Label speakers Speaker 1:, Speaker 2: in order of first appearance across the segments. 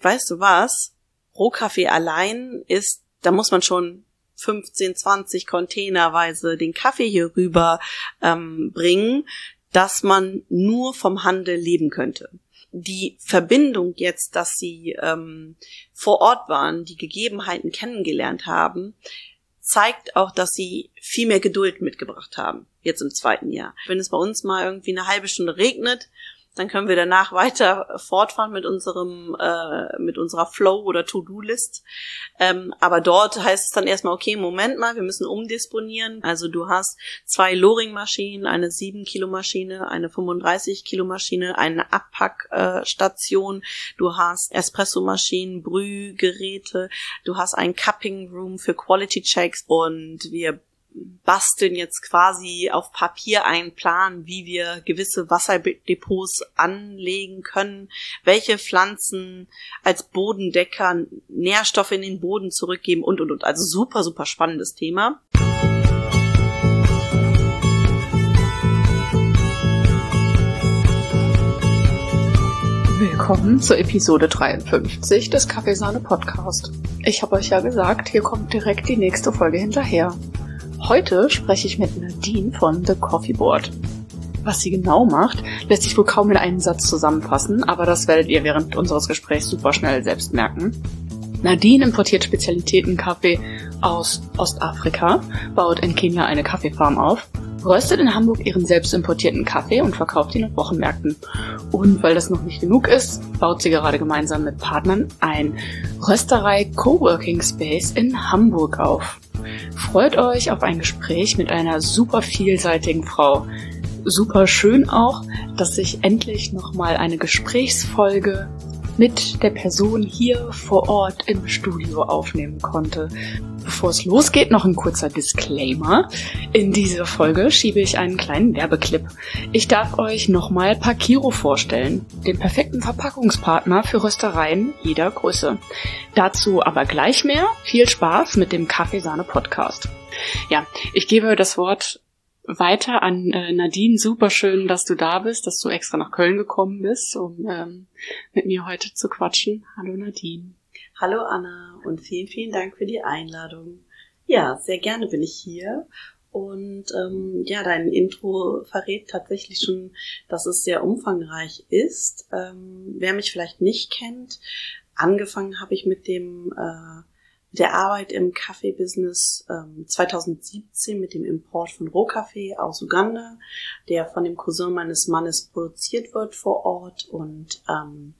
Speaker 1: Weißt du was? Rohkaffee allein ist, da muss man schon 15, 20 Containerweise den Kaffee hier rüber ähm, bringen, dass man nur vom Handel leben könnte. Die Verbindung jetzt, dass sie ähm, vor Ort waren, die Gegebenheiten kennengelernt haben, zeigt auch, dass sie viel mehr Geduld mitgebracht haben, jetzt im zweiten Jahr. Wenn es bei uns mal irgendwie eine halbe Stunde regnet, dann können wir danach weiter fortfahren mit unserem, äh, mit unserer Flow- oder To-Do-List. Ähm, aber dort heißt es dann erstmal, okay, Moment mal, wir müssen umdisponieren. Also du hast zwei Loring-Maschinen, eine 7-Kilo-Maschine, eine 35-Kilo-Maschine, eine Abpackstation, du hast Espresso-Maschinen, Brühgeräte, du hast ein Cupping-Room für Quality-Checks und wir basteln jetzt quasi auf Papier einen Plan, wie wir gewisse Wasserdepots anlegen können, welche Pflanzen als Bodendecker Nährstoffe in den Boden zurückgeben und und und. Also super, super spannendes Thema.
Speaker 2: Willkommen zur Episode 53 des Kaffeesahne Podcast. Ich habe euch ja gesagt, hier kommt direkt die nächste Folge hinterher. Heute spreche ich mit Nadine von The Coffee Board. Was sie genau macht, lässt sich wohl kaum in einen Satz zusammenfassen, aber das werdet ihr während unseres Gesprächs super schnell selbst merken. Nadine importiert Spezialitäten-Kaffee aus Ostafrika, baut in Kenia eine Kaffeefarm auf, röstet in Hamburg ihren selbst importierten Kaffee und verkauft ihn auf Wochenmärkten. Und weil das noch nicht genug ist, baut sie gerade gemeinsam mit Partnern ein Rösterei Coworking Space in Hamburg auf. Freut euch auf ein Gespräch mit einer super vielseitigen Frau. Super schön auch, dass ich endlich nochmal eine Gesprächsfolge mit der Person hier vor Ort im Studio aufnehmen konnte. Bevor es losgeht, noch ein kurzer Disclaimer. In dieser Folge schiebe ich einen kleinen Werbeclip. Ich darf euch nochmal Pakiro vorstellen, den perfekten Verpackungspartner für Röstereien jeder Größe. Dazu aber gleich mehr. Viel Spaß mit dem Kaffeesahne-Podcast. Ja, ich gebe das Wort weiter an äh, Nadine. Super schön, dass du da bist, dass du extra nach Köln gekommen bist, um ähm, mit mir heute zu quatschen. Hallo Nadine.
Speaker 1: Hallo Anna und vielen, vielen Dank für die Einladung. Ja, sehr gerne bin ich hier. Und ähm, ja, dein Intro verrät tatsächlich schon, dass es sehr umfangreich ist. Ähm, wer mich vielleicht nicht kennt, angefangen habe ich mit dem äh, der Arbeit im Kaffeebusiness ähm, 2017 mit dem Import von Rohkaffee aus Uganda, der von dem Cousin meines Mannes produziert wird vor Ort und ähm,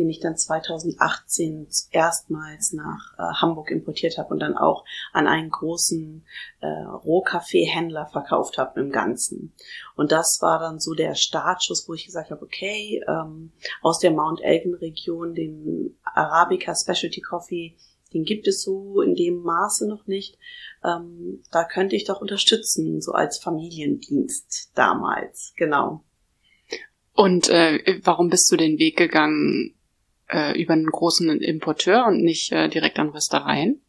Speaker 1: den ich dann 2018 erstmals nach äh, Hamburg importiert habe und dann auch an einen großen äh, Rohkaffeehändler verkauft habe im Ganzen. Und das war dann so der Startschuss, wo ich gesagt habe, okay, ähm, aus der Mount Elgin Region den Arabica Specialty Coffee den gibt es so in dem Maße noch nicht. Ähm, da könnte ich doch unterstützen, so als Familiendienst damals, genau.
Speaker 2: Und äh, warum bist du den Weg gegangen äh, über einen großen Importeur und nicht äh, direkt an Röstereien?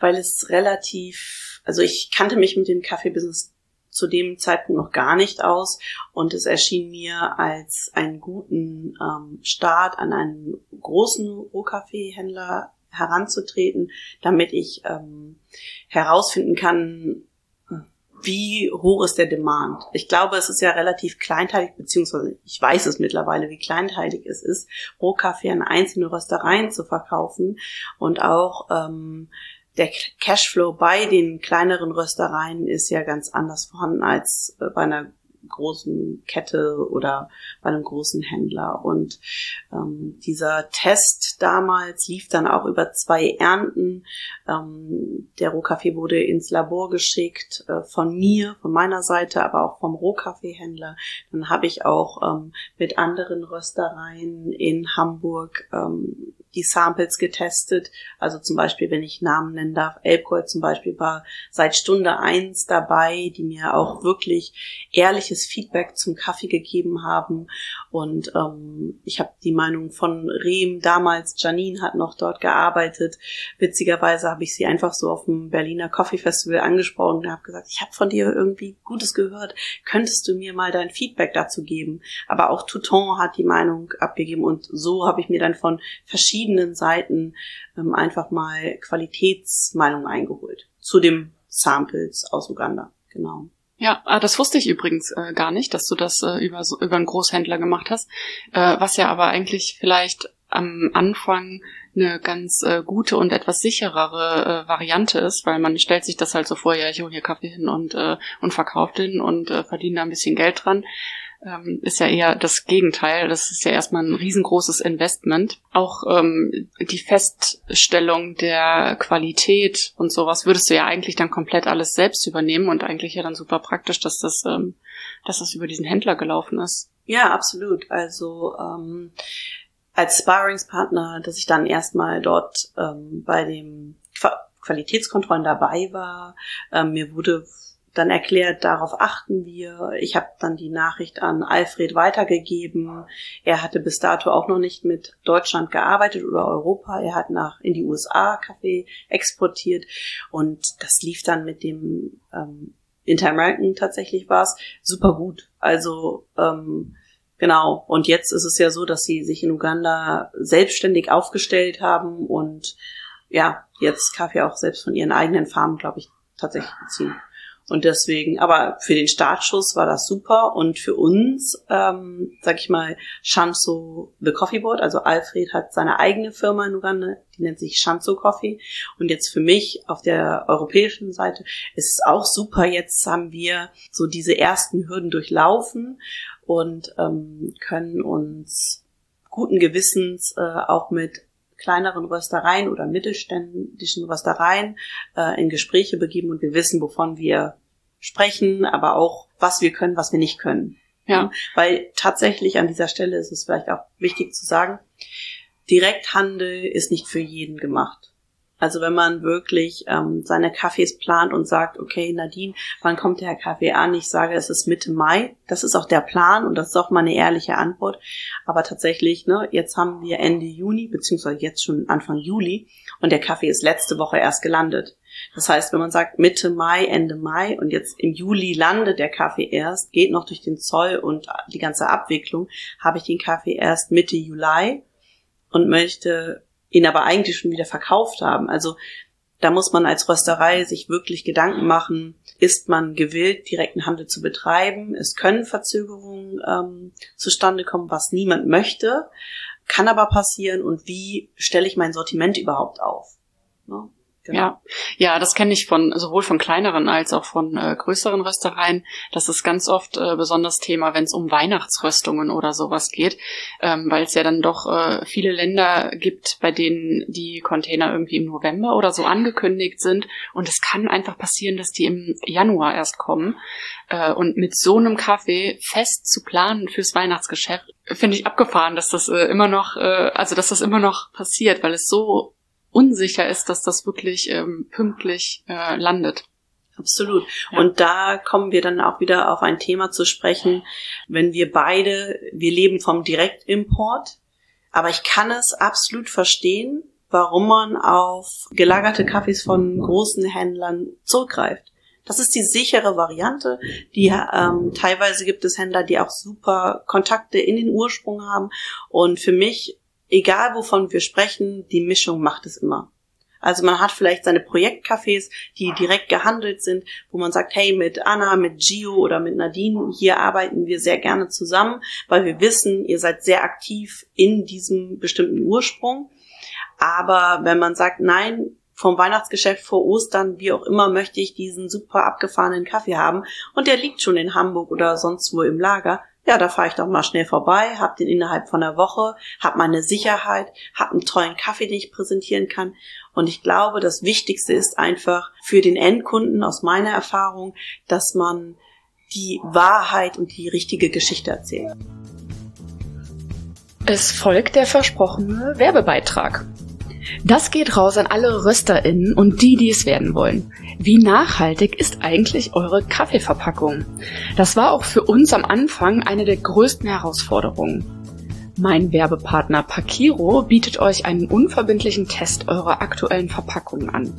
Speaker 1: Weil es relativ, also ich kannte mich mit dem Kaffeebusiness zu dem Zeitpunkt noch gar nicht aus und es erschien mir als einen guten ähm, Start an einen großen Rohkaffeehändler heranzutreten, damit ich ähm, herausfinden kann, wie hoch ist der Demand. Ich glaube, es ist ja relativ kleinteilig, beziehungsweise ich weiß es mittlerweile, wie kleinteilig es ist, Rohkaffee an einzelne Röstereien zu verkaufen und auch ähm, der Cashflow bei den kleineren Röstereien ist ja ganz anders vorhanden als äh, bei einer großen Kette oder bei einem großen Händler. Und ähm, dieser Test damals lief dann auch über zwei Ernten. Ähm, der Rohkaffee wurde ins Labor geschickt äh, von mir, von meiner Seite, aber auch vom Rohkaffeehändler. Dann habe ich auch ähm, mit anderen Röstereien in Hamburg ähm, die Samples getestet. Also zum Beispiel, wenn ich Namen nennen darf, Elbgold zum Beispiel war seit Stunde eins dabei, die mir auch wirklich ehrlich ehrliches Feedback zum Kaffee gegeben haben. Und ähm, ich habe die Meinung von Rehm damals, Janine hat noch dort gearbeitet. Witzigerweise habe ich sie einfach so auf dem Berliner Coffee Festival angesprochen und habe gesagt, ich habe von dir irgendwie Gutes gehört. Könntest du mir mal dein Feedback dazu geben? Aber auch Touton hat die Meinung abgegeben und so habe ich mir dann von verschiedenen Seiten ähm, einfach mal Qualitätsmeinungen eingeholt zu dem Samples aus Uganda. Genau.
Speaker 2: Ja, ah, das wusste ich übrigens äh, gar nicht, dass du das äh, über, so, über einen Großhändler gemacht hast. Äh, was ja aber eigentlich vielleicht am Anfang eine ganz äh, gute und etwas sicherere äh, Variante ist, weil man stellt sich das halt so vor, ja, ich hole hier Kaffee hin und, äh, und verkaufe den und äh, verdiene da ein bisschen Geld dran ähm, ist ja eher das Gegenteil. Das ist ja erstmal ein riesengroßes Investment. Auch ähm, die Feststellung der Qualität und sowas würdest du ja eigentlich dann komplett alles selbst übernehmen und eigentlich ja dann super praktisch, dass das, ähm, dass das über diesen Händler gelaufen ist.
Speaker 1: Ja, absolut. Also ähm, als Sparringspartner, dass ich dann erstmal dort ähm, bei dem Qualitätskontrollen dabei war. Ähm, mir wurde dann erklärt, darauf achten wir. Ich habe dann die Nachricht an Alfred weitergegeben. Er hatte bis dato auch noch nicht mit Deutschland gearbeitet oder Europa. Er hat nach in die USA Kaffee exportiert und das lief dann mit dem ähm, Interamerican tatsächlich war es super gut. Also ähm, genau. Und jetzt ist es ja so, dass sie sich in Uganda selbstständig aufgestellt haben und ja jetzt Kaffee auch selbst von ihren eigenen Farmen, glaube ich, tatsächlich beziehen. Und deswegen, aber für den Startschuss war das super und für uns, ähm, sag ich mal, Shanso The Coffee Board, also Alfred hat seine eigene Firma in Uganda, die nennt sich Shanso Coffee. Und jetzt für mich auf der europäischen Seite ist es auch super. Jetzt haben wir so diese ersten Hürden durchlaufen und ähm, können uns guten Gewissens äh, auch mit kleineren Röstereien oder mittelständischen Röstereien äh, in Gespräche begeben und wir wissen, wovon wir sprechen, aber auch, was wir können, was wir nicht können. Ja. Weil tatsächlich an dieser Stelle ist es vielleicht auch wichtig zu sagen, Direkthandel ist nicht für jeden gemacht. Also wenn man wirklich ähm, seine Kaffees plant und sagt, okay, Nadine, wann kommt der Kaffee an? Ich sage, es ist Mitte Mai. Das ist auch der Plan und das ist auch mal eine ehrliche Antwort. Aber tatsächlich, ne, jetzt haben wir Ende Juni, beziehungsweise jetzt schon Anfang Juli und der Kaffee ist letzte Woche erst gelandet. Das heißt, wenn man sagt Mitte Mai, Ende Mai und jetzt im Juli landet der Kaffee erst, geht noch durch den Zoll und die ganze Abwicklung, habe ich den Kaffee erst Mitte Juli und möchte ihn aber eigentlich schon wieder verkauft haben. Also da muss man als Rösterei sich wirklich Gedanken machen, ist man gewillt, direkten Handel zu betreiben? Es können Verzögerungen ähm, zustande kommen, was niemand möchte, kann aber passieren und wie stelle ich mein Sortiment überhaupt auf?
Speaker 2: Ne? Genau. Ja, ja, das kenne ich von sowohl von kleineren als auch von äh, größeren Röstereien. Das ist ganz oft äh, besonders Thema, wenn es um Weihnachtsröstungen oder sowas geht, ähm, weil es ja dann doch äh, viele Länder gibt, bei denen die Container irgendwie im November oder so angekündigt sind. Und es kann einfach passieren, dass die im Januar erst kommen. Äh, und mit so einem Kaffee fest zu planen fürs Weihnachtsgeschäft, finde ich abgefahren, dass das äh, immer noch, äh, also dass das immer noch passiert, weil es so unsicher ist, dass das wirklich ähm, pünktlich äh, landet.
Speaker 1: Absolut. Ja. Und da kommen wir dann auch wieder auf ein Thema zu sprechen, wenn wir beide, wir leben vom Direktimport, aber ich kann es absolut verstehen, warum man auf gelagerte Kaffees von großen Händlern zurückgreift. Das ist die sichere Variante. Die ähm, teilweise gibt es Händler, die auch super Kontakte in den Ursprung haben. Und für mich egal wovon wir sprechen, die Mischung macht es immer. Also man hat vielleicht seine Projektcafés, die direkt gehandelt sind, wo man sagt, hey, mit Anna, mit Gio oder mit Nadine, hier arbeiten wir sehr gerne zusammen, weil wir wissen, ihr seid sehr aktiv in diesem bestimmten Ursprung. Aber wenn man sagt, nein, vom Weihnachtsgeschäft vor Ostern, wie auch immer, möchte ich diesen super abgefahrenen Kaffee haben und der liegt schon in Hamburg oder sonst wo im Lager, ja, da fahre ich doch mal schnell vorbei, hab den innerhalb von einer Woche, hab meine Sicherheit, hab einen tollen Kaffee, den ich präsentieren kann. Und ich glaube, das Wichtigste ist einfach für den Endkunden aus meiner Erfahrung, dass man die Wahrheit und die richtige Geschichte erzählt.
Speaker 2: Es folgt der versprochene Werbebeitrag. Das geht raus an alle RösterInnen und die, die es werden wollen. Wie nachhaltig ist eigentlich eure Kaffeeverpackung? Das war auch für uns am Anfang eine der größten Herausforderungen. Mein Werbepartner Pakiro bietet euch einen unverbindlichen Test eurer aktuellen Verpackungen an.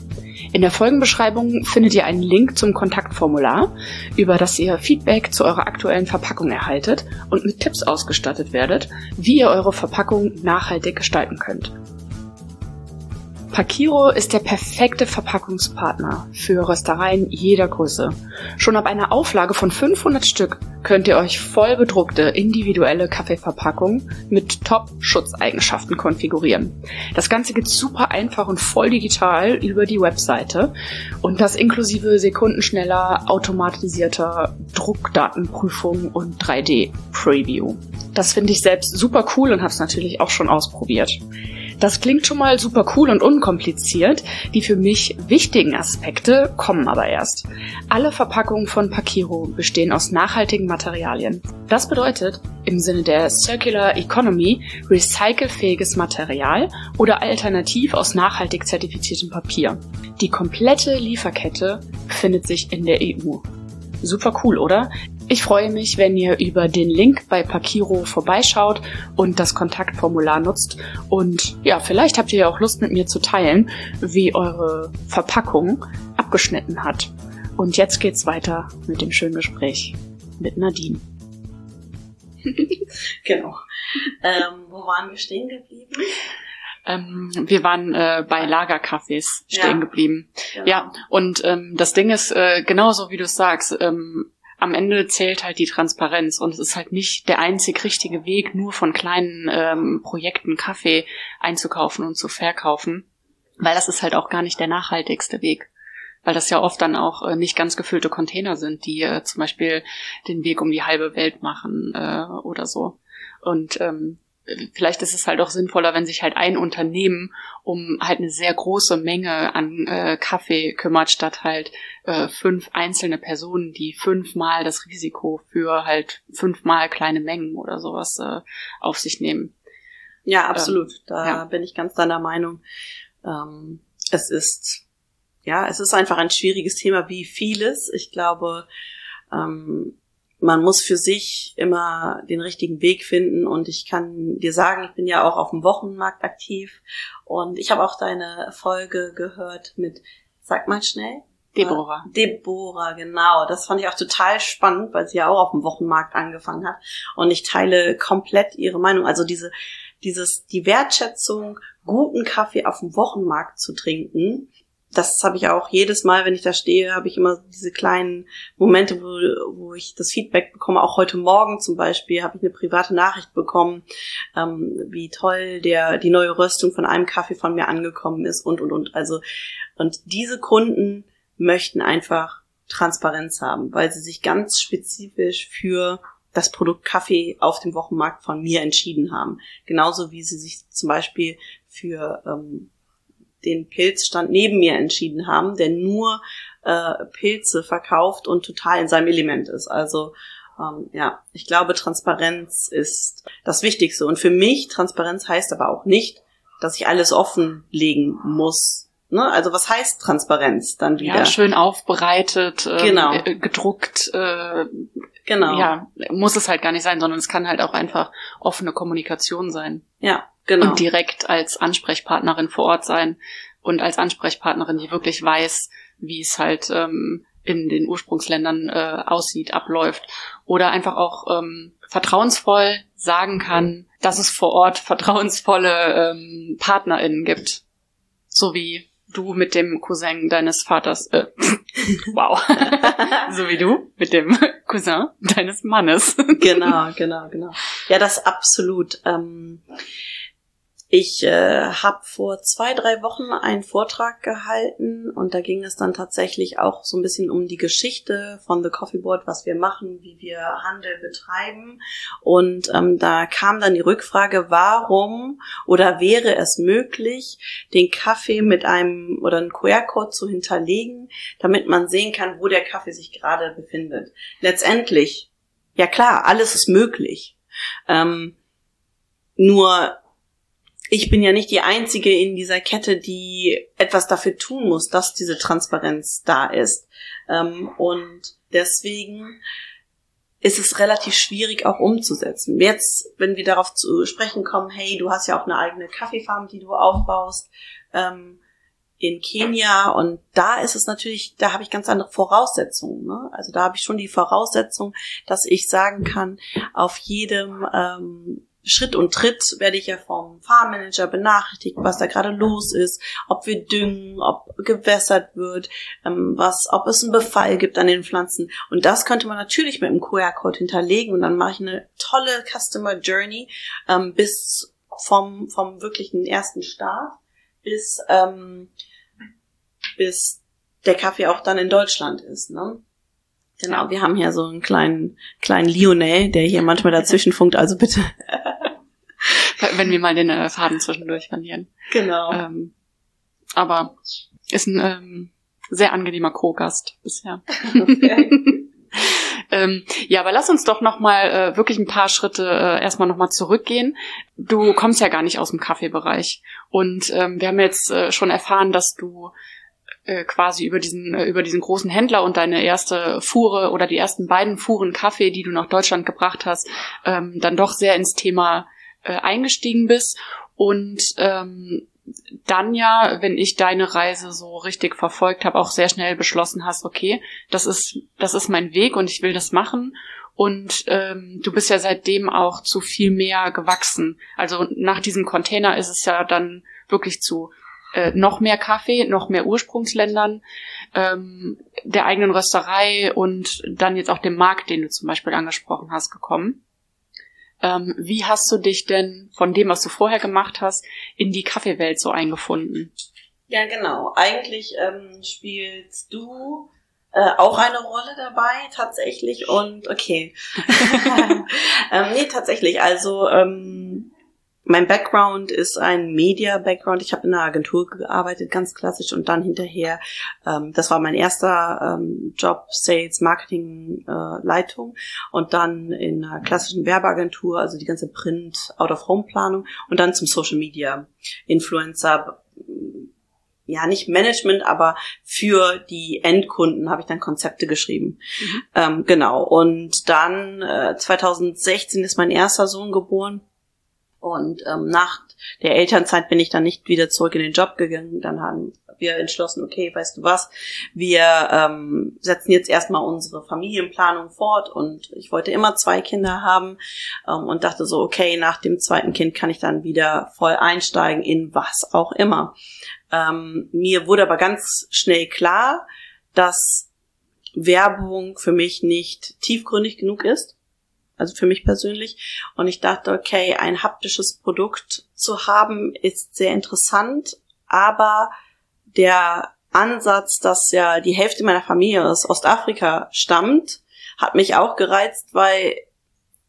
Speaker 2: In der Folgenbeschreibung findet ihr einen Link zum Kontaktformular, über das ihr Feedback zu eurer aktuellen Verpackung erhaltet und mit Tipps ausgestattet werdet, wie ihr eure Verpackung nachhaltig gestalten könnt. Pakiro ist der perfekte Verpackungspartner für Röstereien jeder Größe. Schon ab einer Auflage von 500 Stück könnt ihr euch voll bedruckte individuelle Kaffeeverpackungen mit Top-Schutzeigenschaften konfigurieren. Das Ganze geht super einfach und voll digital über die Webseite und das inklusive sekundenschneller automatisierter Druckdatenprüfung und 3D-Preview. Das finde ich selbst super cool und habe es natürlich auch schon ausprobiert. Das klingt schon mal super cool und unkompliziert. Die für mich wichtigen Aspekte kommen aber erst. Alle Verpackungen von Pakiro bestehen aus nachhaltigen Materialien. Das bedeutet im Sinne der Circular Economy recycelfähiges Material oder alternativ aus nachhaltig zertifiziertem Papier. Die komplette Lieferkette befindet sich in der EU. Super cool, oder? Ich freue mich, wenn ihr über den Link bei Pakiro vorbeischaut und das Kontaktformular nutzt. Und ja, vielleicht habt ihr ja auch Lust mit mir zu teilen, wie eure Verpackung abgeschnitten hat. Und jetzt geht's weiter mit dem schönen Gespräch mit Nadine.
Speaker 1: genau. Ähm, wo waren wir stehen geblieben?
Speaker 2: Ähm, wir waren äh, bei Lagercafés stehen ja, geblieben. Genau. Ja, und ähm, das Ding ist äh, genauso wie du sagst. Ähm, am Ende zählt halt die Transparenz und es ist halt nicht der einzig richtige Weg, nur von kleinen ähm, Projekten Kaffee einzukaufen und zu verkaufen, weil das ist halt auch gar nicht der nachhaltigste Weg. Weil das ja oft dann auch äh, nicht ganz gefüllte Container sind, die äh, zum Beispiel den Weg um die halbe Welt machen äh, oder so. Und ähm, vielleicht ist es halt auch sinnvoller, wenn sich halt ein Unternehmen um halt eine sehr große Menge an äh, Kaffee kümmert, statt halt äh, fünf einzelne Personen, die fünfmal das Risiko für halt fünfmal kleine Mengen oder sowas äh, auf sich nehmen.
Speaker 1: Ja, absolut. Ähm, da ja. bin ich ganz deiner Meinung. Ähm, es ist, ja, es ist einfach ein schwieriges Thema wie vieles. Ich glaube, ähm, man muss für sich immer den richtigen Weg finden und ich kann dir sagen, ich bin ja auch auf dem Wochenmarkt aktiv und ich habe auch deine Folge gehört mit, sag mal schnell.
Speaker 2: Deborah.
Speaker 1: Deborah, genau. Das fand ich auch total spannend, weil sie ja auch auf dem Wochenmarkt angefangen hat. Und ich teile komplett ihre Meinung. Also diese, dieses, die Wertschätzung, guten Kaffee auf dem Wochenmarkt zu trinken, das habe ich auch jedes Mal, wenn ich da stehe, habe ich immer diese kleinen Momente, wo, wo ich das Feedback bekomme. Auch heute Morgen zum Beispiel habe ich eine private Nachricht bekommen, ähm, wie toll der die neue Röstung von einem Kaffee von mir angekommen ist und und und. Also und diese Kunden möchten einfach Transparenz haben, weil sie sich ganz spezifisch für das Produkt Kaffee auf dem Wochenmarkt von mir entschieden haben. Genauso wie sie sich zum Beispiel für ähm, den Pilzstand neben mir entschieden haben, der nur äh, Pilze verkauft und total in seinem Element ist. Also ähm, ja, ich glaube, Transparenz ist das Wichtigste. Und für mich, Transparenz heißt aber auch nicht, dass ich alles offenlegen muss. Ne? Also was heißt Transparenz dann wieder?
Speaker 2: Ja, schön aufbereitet, ähm,
Speaker 1: genau.
Speaker 2: äh, gedruckt. Äh, genau. Ja, muss es halt gar nicht sein, sondern es kann halt auch einfach offene Kommunikation sein.
Speaker 1: Ja, Genau.
Speaker 2: Und direkt als Ansprechpartnerin vor Ort sein und als Ansprechpartnerin, die wirklich weiß, wie es halt ähm, in den Ursprungsländern äh, aussieht, abläuft. Oder einfach auch ähm, vertrauensvoll sagen kann, dass es vor Ort vertrauensvolle ähm, PartnerInnen gibt. So wie du mit dem Cousin deines Vaters, äh, wow, so wie du mit dem Cousin deines Mannes.
Speaker 1: genau, genau, genau. Ja, das absolut. Ähm, ich äh, habe vor zwei, drei Wochen einen Vortrag gehalten und da ging es dann tatsächlich auch so ein bisschen um die Geschichte von The Coffee Board, was wir machen, wie wir Handel betreiben. Und ähm, da kam dann die Rückfrage, warum oder wäre es möglich, den Kaffee mit einem oder einen QR-Code zu hinterlegen, damit man sehen kann, wo der Kaffee sich gerade befindet. Letztendlich, ja klar, alles ist möglich. Ähm, nur ich bin ja nicht die Einzige in dieser Kette, die etwas dafür tun muss, dass diese Transparenz da ist. Ähm, und deswegen ist es relativ schwierig auch umzusetzen. Jetzt, wenn wir darauf zu sprechen kommen, hey, du hast ja auch eine eigene Kaffeefarm, die du aufbaust ähm, in Kenia und da ist es natürlich, da habe ich ganz andere Voraussetzungen. Ne? Also da habe ich schon die Voraussetzung, dass ich sagen kann, auf jedem ähm, Schritt und Tritt werde ich ja vom Farmmanager benachrichtigt, was da gerade los ist, ob wir düngen, ob gewässert wird, ähm, was, ob es einen Befall gibt an den Pflanzen. Und das könnte man natürlich mit einem QR-Code hinterlegen und dann mache ich eine tolle Customer Journey ähm, bis vom, vom wirklichen ersten Start bis, ähm, bis der Kaffee auch dann in Deutschland ist. Ne? Genau, wir haben hier so einen kleinen, kleinen Lionel, der hier manchmal dazwischen funkt, also bitte.
Speaker 2: Wenn wir mal den äh, Faden zwischendurch verlieren.
Speaker 1: Genau.
Speaker 2: Ähm, aber ist ein ähm, sehr angenehmer Co-Gast bisher. ähm, ja, aber lass uns doch noch mal äh, wirklich ein paar Schritte äh, erstmal noch mal zurückgehen. Du kommst ja gar nicht aus dem Kaffeebereich und ähm, wir haben jetzt äh, schon erfahren, dass du äh, quasi über diesen, äh, über diesen großen Händler und deine erste Fuhre oder die ersten beiden Fuhren Kaffee, die du nach Deutschland gebracht hast, ähm, dann doch sehr ins Thema äh, eingestiegen bist und ähm, dann ja, wenn ich deine Reise so richtig verfolgt habe, auch sehr schnell beschlossen hast, okay, das ist, das ist mein Weg und ich will das machen. Und ähm, du bist ja seitdem auch zu viel mehr gewachsen. Also nach diesem Container ist es ja dann wirklich zu äh, noch mehr Kaffee, noch mehr Ursprungsländern, ähm, der eigenen Rösterei und dann jetzt auch dem Markt, den du zum Beispiel angesprochen hast, gekommen. Ähm, wie hast du dich denn von dem, was du vorher gemacht hast, in die Kaffeewelt so eingefunden?
Speaker 1: Ja, genau. Eigentlich ähm, spielst du äh, auch eine Rolle dabei, tatsächlich. Und okay. ähm, nee, tatsächlich. Also ähm, mein Background ist ein Media-Background. Ich habe in einer Agentur gearbeitet, ganz klassisch, und dann hinterher, ähm, das war mein erster ähm, Job, Sales, Marketing, äh, Leitung, und dann in einer klassischen Werbeagentur, also die ganze Print, Out-of-Home-Planung, und dann zum Social Media, Influencer, ja, nicht Management, aber für die Endkunden habe ich dann Konzepte geschrieben. Mhm. Ähm, genau. Und dann äh, 2016 ist mein erster Sohn geboren. Und ähm, nach der Elternzeit bin ich dann nicht wieder zurück in den Job gegangen. Dann haben wir entschlossen, okay, weißt du was, wir ähm, setzen jetzt erstmal unsere Familienplanung fort und ich wollte immer zwei Kinder haben ähm, und dachte so, okay, nach dem zweiten Kind kann ich dann wieder voll einsteigen in was auch immer. Ähm, mir wurde aber ganz schnell klar, dass Werbung für mich nicht tiefgründig genug ist also für mich persönlich. Und ich dachte, okay, ein haptisches Produkt zu haben ist sehr interessant, aber der Ansatz, dass ja die Hälfte meiner Familie aus Ostafrika stammt, hat mich auch gereizt, weil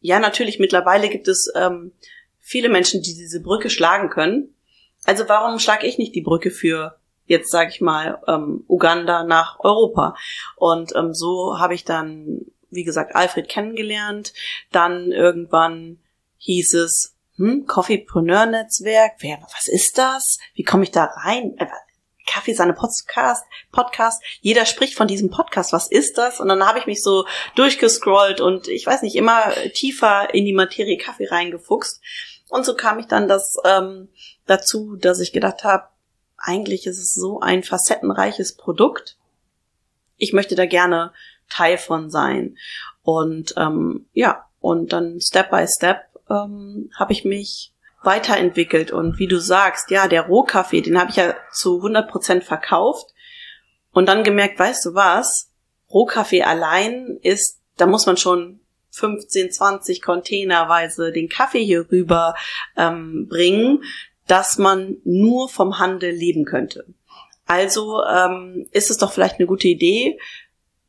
Speaker 1: ja natürlich mittlerweile gibt es ähm, viele Menschen, die diese Brücke schlagen können. Also warum schlage ich nicht die Brücke für jetzt sage ich mal ähm, Uganda nach Europa? Und ähm, so habe ich dann wie gesagt, Alfred kennengelernt. Dann irgendwann hieß es, hm, Coffeepreneur-Netzwerk, wer, was ist das? Wie komme ich da rein? Äh, Kaffee seine Podcast, Podcast. Jeder spricht von diesem Podcast. Was ist das? Und dann habe ich mich so durchgescrollt und ich weiß nicht, immer tiefer in die Materie Kaffee reingefuchst. Und so kam ich dann das ähm, dazu, dass ich gedacht habe, eigentlich ist es so ein facettenreiches Produkt. Ich möchte da gerne Teil von sein. Und ähm, ja, und dann Step by Step ähm, habe ich mich weiterentwickelt. Und wie du sagst, ja, der Rohkaffee, den habe ich ja zu 100 Prozent verkauft. Und dann gemerkt, weißt du was, Rohkaffee allein ist, da muss man schon 15, 20 Containerweise den Kaffee hier rüber ähm, bringen, dass man nur vom Handel leben könnte. Also ähm, ist es doch vielleicht eine gute Idee,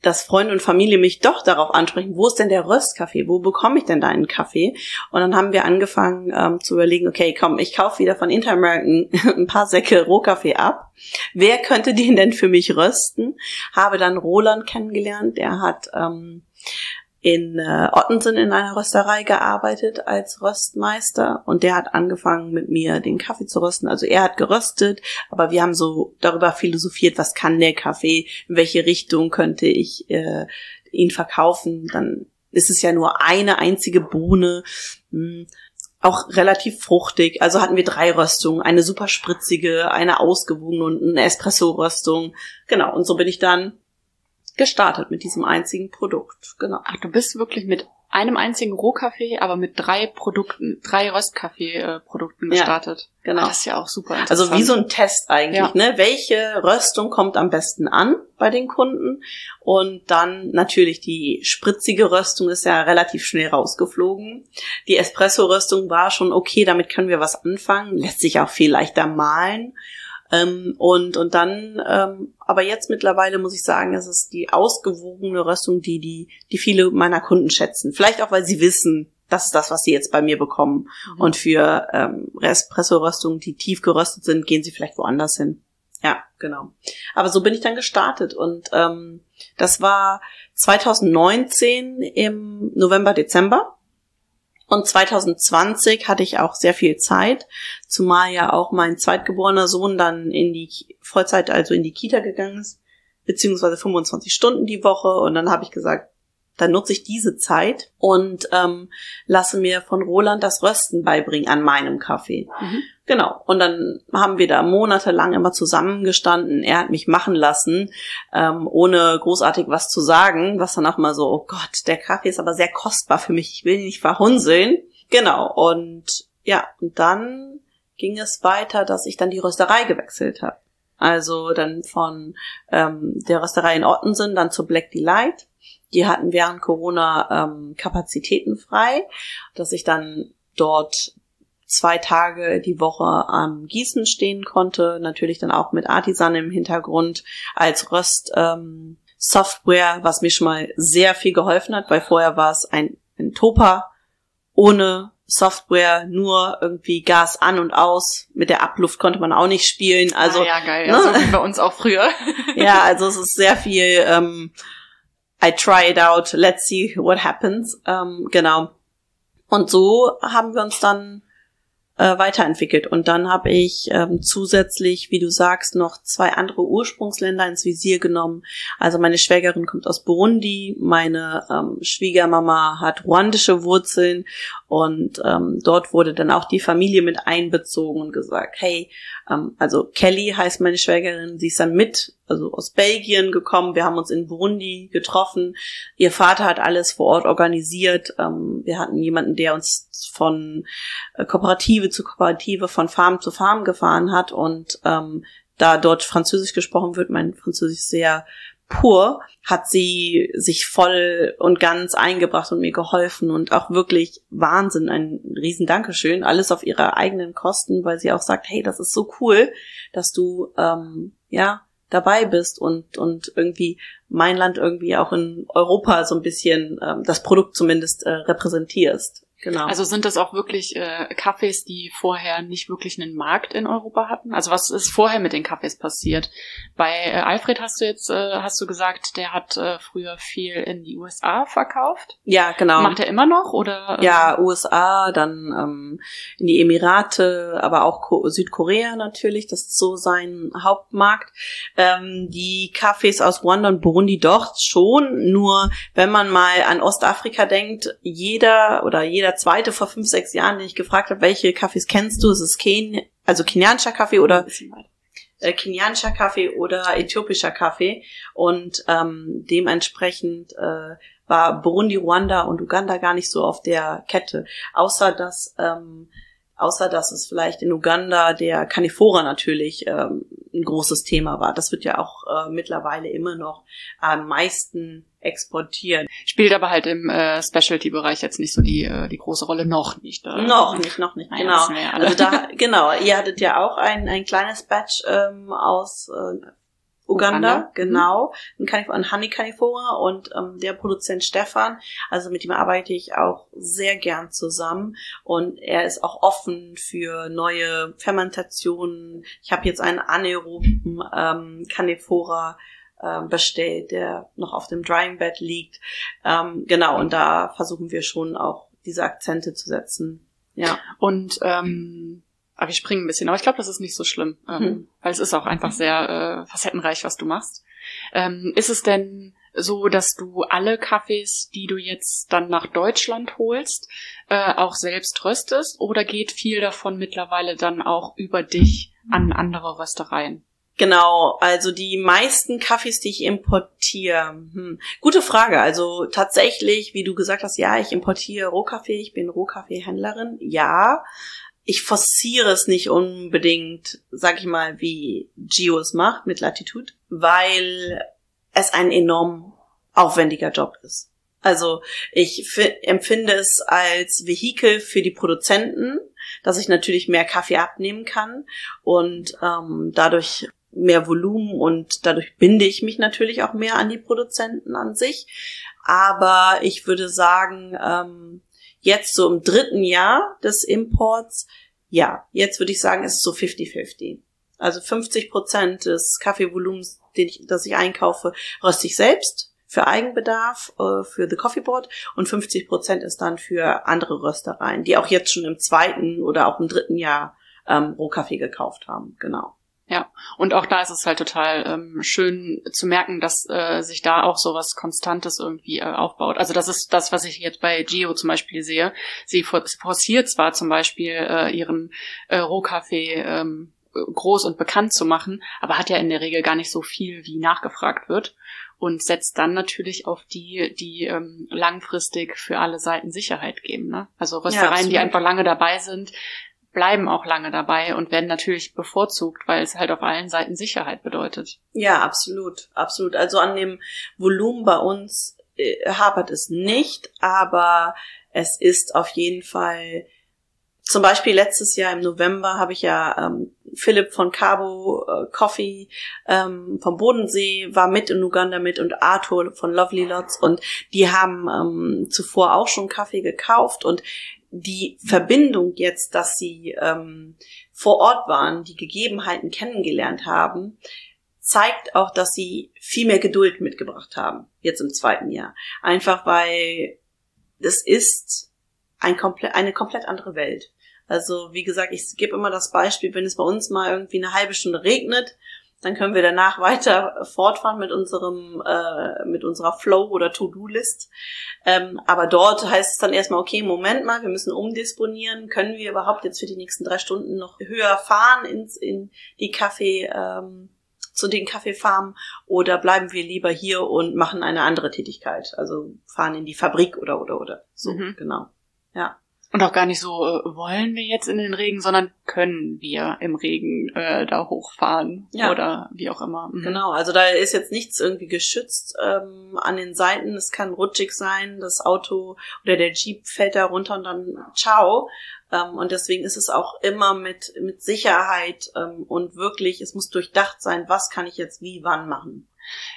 Speaker 1: dass Freunde und Familie mich doch darauf ansprechen, wo ist denn der Röstkaffee? Wo bekomme ich denn da einen Kaffee? Und dann haben wir angefangen ähm, zu überlegen, okay, komm, ich kaufe wieder von Interamerican ein paar Säcke Rohkaffee ab. Wer könnte den denn für mich rösten? Habe dann Roland kennengelernt, der hat ähm, in äh, Ottensen in einer Rösterei gearbeitet als Röstmeister und der hat angefangen mit mir den Kaffee zu rösten. Also er hat geröstet, aber wir haben so darüber philosophiert, was kann der Kaffee, in welche Richtung könnte ich äh, ihn verkaufen. Dann ist es ja nur eine einzige Bohne. Hm, auch relativ fruchtig. Also hatten wir drei Röstungen, eine super spritzige, eine ausgewogene und eine Espresso-Röstung. Genau, und so bin ich dann gestartet mit diesem einzigen Produkt. Genau.
Speaker 2: Ach, du bist wirklich mit einem einzigen Rohkaffee, aber mit drei Produkten, drei Röstkaffee-Produkten gestartet.
Speaker 1: Ja, genau.
Speaker 2: Ah, das ist ja auch super
Speaker 1: interessant. Also wie so ein Test eigentlich, ja. ne? Welche Röstung kommt am besten an bei den Kunden? Und dann natürlich die spritzige Röstung ist ja relativ schnell rausgeflogen. Die Espresso-Röstung war schon okay, damit können wir was anfangen. Lässt sich auch viel leichter malen. Ähm, und, und dann, ähm, aber jetzt mittlerweile muss ich sagen, es ist die ausgewogene Röstung, die, die, die viele meiner Kunden schätzen. Vielleicht auch, weil sie wissen, das ist das, was sie jetzt bei mir bekommen. Mhm. Und für ähm, Espresso-Röstungen, die tief geröstet sind, gehen sie vielleicht woanders hin. Ja, genau. Aber so bin ich dann gestartet und ähm, das war 2019 im November, Dezember. Und 2020 hatte ich auch sehr viel Zeit, zumal ja auch mein zweitgeborener Sohn dann in die Vollzeit, also in die Kita gegangen ist, beziehungsweise 25 Stunden die Woche. Und dann habe ich gesagt, dann nutze ich diese Zeit und ähm, lasse mir von Roland das Rösten beibringen an meinem Kaffee. Mhm. Genau. Und dann haben wir da monatelang immer zusammengestanden. Er hat mich machen lassen, ähm, ohne großartig was zu sagen, was dann auch mal so, oh Gott, der Kaffee ist aber sehr kostbar für mich. Ich will ihn nicht verhunzeln. Genau. Und ja, und dann ging es weiter, dass ich dann die Rösterei gewechselt habe. Also dann von ähm, der Rösterei in Ottensen dann zu Black Delight. Die hatten während Corona ähm, Kapazitäten frei, dass ich dann dort zwei Tage die Woche am Gießen stehen konnte, natürlich dann auch mit Artisan im Hintergrund als Röst ähm, Software, was mir schon mal sehr viel geholfen hat, weil vorher war es ein, ein Topa ohne Software, nur irgendwie Gas an und aus. Mit der Abluft konnte man auch nicht spielen. Also
Speaker 2: ah, ja geil, ne? ja, so wie bei uns auch früher.
Speaker 1: ja, also es ist sehr viel. Ähm, I try it out, let's see what happens. Ähm, genau. Und so haben wir uns dann äh, weiterentwickelt. Und dann habe ich ähm, zusätzlich, wie du sagst, noch zwei andere Ursprungsländer ins Visier genommen. Also meine Schwägerin kommt aus Burundi, meine ähm, Schwiegermama hat ruandische Wurzeln und ähm, dort wurde dann auch die Familie mit einbezogen und gesagt, hey, ähm, also Kelly heißt meine Schwägerin, sie ist dann mit, also aus Belgien gekommen. Wir haben uns in Burundi getroffen. Ihr Vater hat alles vor Ort organisiert. Ähm, wir hatten jemanden, der uns von äh, Kooperative zu Kooperative, von Farm zu Farm gefahren hat und ähm, da dort Französisch gesprochen wird, mein Französisch sehr pur, hat sie sich voll und ganz eingebracht und mir geholfen und auch wirklich Wahnsinn, ein riesen Dankeschön, alles auf ihre eigenen Kosten, weil sie auch sagt, hey, das ist so cool, dass du ähm, ja dabei bist und und irgendwie mein Land irgendwie auch in Europa so ein bisschen ähm, das Produkt zumindest äh, repräsentierst.
Speaker 2: Genau. Also sind das auch wirklich äh, Kaffees, die vorher nicht wirklich einen Markt in Europa hatten? Also was ist vorher mit den Kaffees passiert? Bei äh, Alfred hast du jetzt äh, hast du gesagt, der hat äh, früher viel in die USA verkauft.
Speaker 1: Ja, genau.
Speaker 2: Macht er immer noch oder?
Speaker 1: Ähm? Ja, USA, dann ähm, in die Emirate, aber auch Ko Südkorea natürlich. Das ist so sein Hauptmarkt. Ähm, die Kaffees aus Ruanda und Burundi doch schon. Nur wenn man mal an Ostafrika denkt, jeder oder jeder der zweite vor fünf, sechs Jahren, den ich gefragt habe, welche Kaffees kennst du? Es ist Ken also kenianischer Kaffee oder äh, kenianischer Kaffee oder äthiopischer Kaffee. Und ähm, dementsprechend äh, war Burundi, Ruanda und Uganda gar nicht so auf der Kette. Außer dass ähm, außer dass es vielleicht in Uganda der Canifora natürlich ähm, ein großes Thema war. Das wird ja auch äh, mittlerweile immer noch am meisten exportieren.
Speaker 2: Spielt aber halt im äh, Specialty-Bereich jetzt nicht so die, äh, die große Rolle, noch nicht.
Speaker 1: Äh. Noch nicht, noch nicht, Nein, genau. Also da, genau, ihr hattet ja auch ein, ein kleines Batch ähm, aus äh, Uganda, Uganda, genau, mhm. ein Honey Canifora und ähm, der Produzent Stefan, also mit dem arbeite ich auch sehr gern zusammen und er ist auch offen für neue Fermentationen. Ich habe jetzt einen anaeroben ähm, Canifora äh, bestellt, der noch auf dem Drying Bed liegt. Ähm, genau, und da versuchen wir schon auch diese Akzente zu setzen. Ja.
Speaker 2: Und ähm, aber wir springen ein bisschen, aber ich glaube, das ist nicht so schlimm, ähm, hm. weil es ist auch einfach sehr äh, facettenreich, was du machst. Ähm, ist es denn so, dass du alle Kaffees, die du jetzt dann nach Deutschland holst, äh, auch selbst röstest oder geht viel davon mittlerweile dann auch über dich an andere Röstereien?
Speaker 1: Genau, also die meisten Kaffees, die ich importiere. Hm. Gute Frage. Also tatsächlich, wie du gesagt hast, ja, ich importiere Rohkaffee, ich bin Rohkaffeehändlerin, ja. Ich forciere es nicht unbedingt, sag ich mal, wie Gio es macht mit Latitude, weil es ein enorm aufwendiger Job ist. Also ich empfinde es als Vehikel für die Produzenten, dass ich natürlich mehr Kaffee abnehmen kann und ähm, dadurch mehr Volumen und dadurch binde ich mich natürlich auch mehr an die Produzenten an sich. Aber ich würde sagen, ähm, jetzt so im dritten Jahr des Imports, ja, jetzt würde ich sagen, ist es so 50-50. Also 50 Prozent des Kaffeevolumens den ich, das ich einkaufe, röste ich selbst für Eigenbedarf, äh, für The Coffee Board und 50 Prozent ist dann für andere Röstereien, die auch jetzt schon im zweiten oder auch im dritten Jahr ähm, Rohkaffee gekauft haben. Genau.
Speaker 2: Ja, und auch da ist es halt total ähm, schön zu merken, dass äh, sich da auch so was Konstantes irgendwie äh, aufbaut. Also das ist das, was ich jetzt bei Gio zum Beispiel sehe. Sie forciert zwar zum Beispiel äh, ihren äh, Rohkaffee ähm, groß und bekannt zu machen, aber hat ja in der Regel gar nicht so viel, wie nachgefragt wird und setzt dann natürlich auf die, die ähm, langfristig für alle Seiten Sicherheit geben. Ne? Also Röstereien, ja, die einfach lange dabei sind, bleiben auch lange dabei und werden natürlich bevorzugt, weil es halt auf allen Seiten Sicherheit bedeutet.
Speaker 1: Ja, absolut, absolut. Also an dem Volumen bei uns äh, hapert es nicht, aber es ist auf jeden Fall zum Beispiel letztes Jahr im November habe ich ja ähm, Philipp von Cabo äh, Coffee ähm, vom Bodensee war mit in Uganda mit und Arthur von Lovely Lots und die haben ähm, zuvor auch schon Kaffee gekauft und die Verbindung jetzt, dass sie ähm, vor Ort waren, die Gegebenheiten kennengelernt haben, zeigt auch, dass sie viel mehr Geduld mitgebracht haben, jetzt im zweiten Jahr. Einfach weil das ist ein komplett, eine komplett andere Welt. Also wie gesagt, ich gebe immer das Beispiel, wenn es bei uns mal irgendwie eine halbe Stunde regnet, dann können wir danach weiter fortfahren mit unserem äh, mit unserer Flow oder To-Do-List. Ähm, aber dort heißt es dann erstmal, okay, Moment mal, wir müssen umdisponieren. Können wir überhaupt jetzt für die nächsten drei Stunden noch höher fahren ins in die Kaffee ähm, zu den Kaffeefarmen oder bleiben wir lieber hier und machen eine andere Tätigkeit? Also fahren in die Fabrik oder oder oder so mhm. genau. Ja.
Speaker 2: Und auch gar nicht so, äh, wollen wir jetzt in den Regen, sondern können wir im Regen äh, da hochfahren ja. oder wie auch immer.
Speaker 1: Mhm. Genau, also da ist jetzt nichts irgendwie geschützt ähm, an den Seiten. Es kann rutschig sein, das Auto oder der Jeep fällt da runter und dann ciao. Ähm, und deswegen ist es auch immer mit, mit Sicherheit ähm, und wirklich, es muss durchdacht sein, was kann ich jetzt wie wann machen.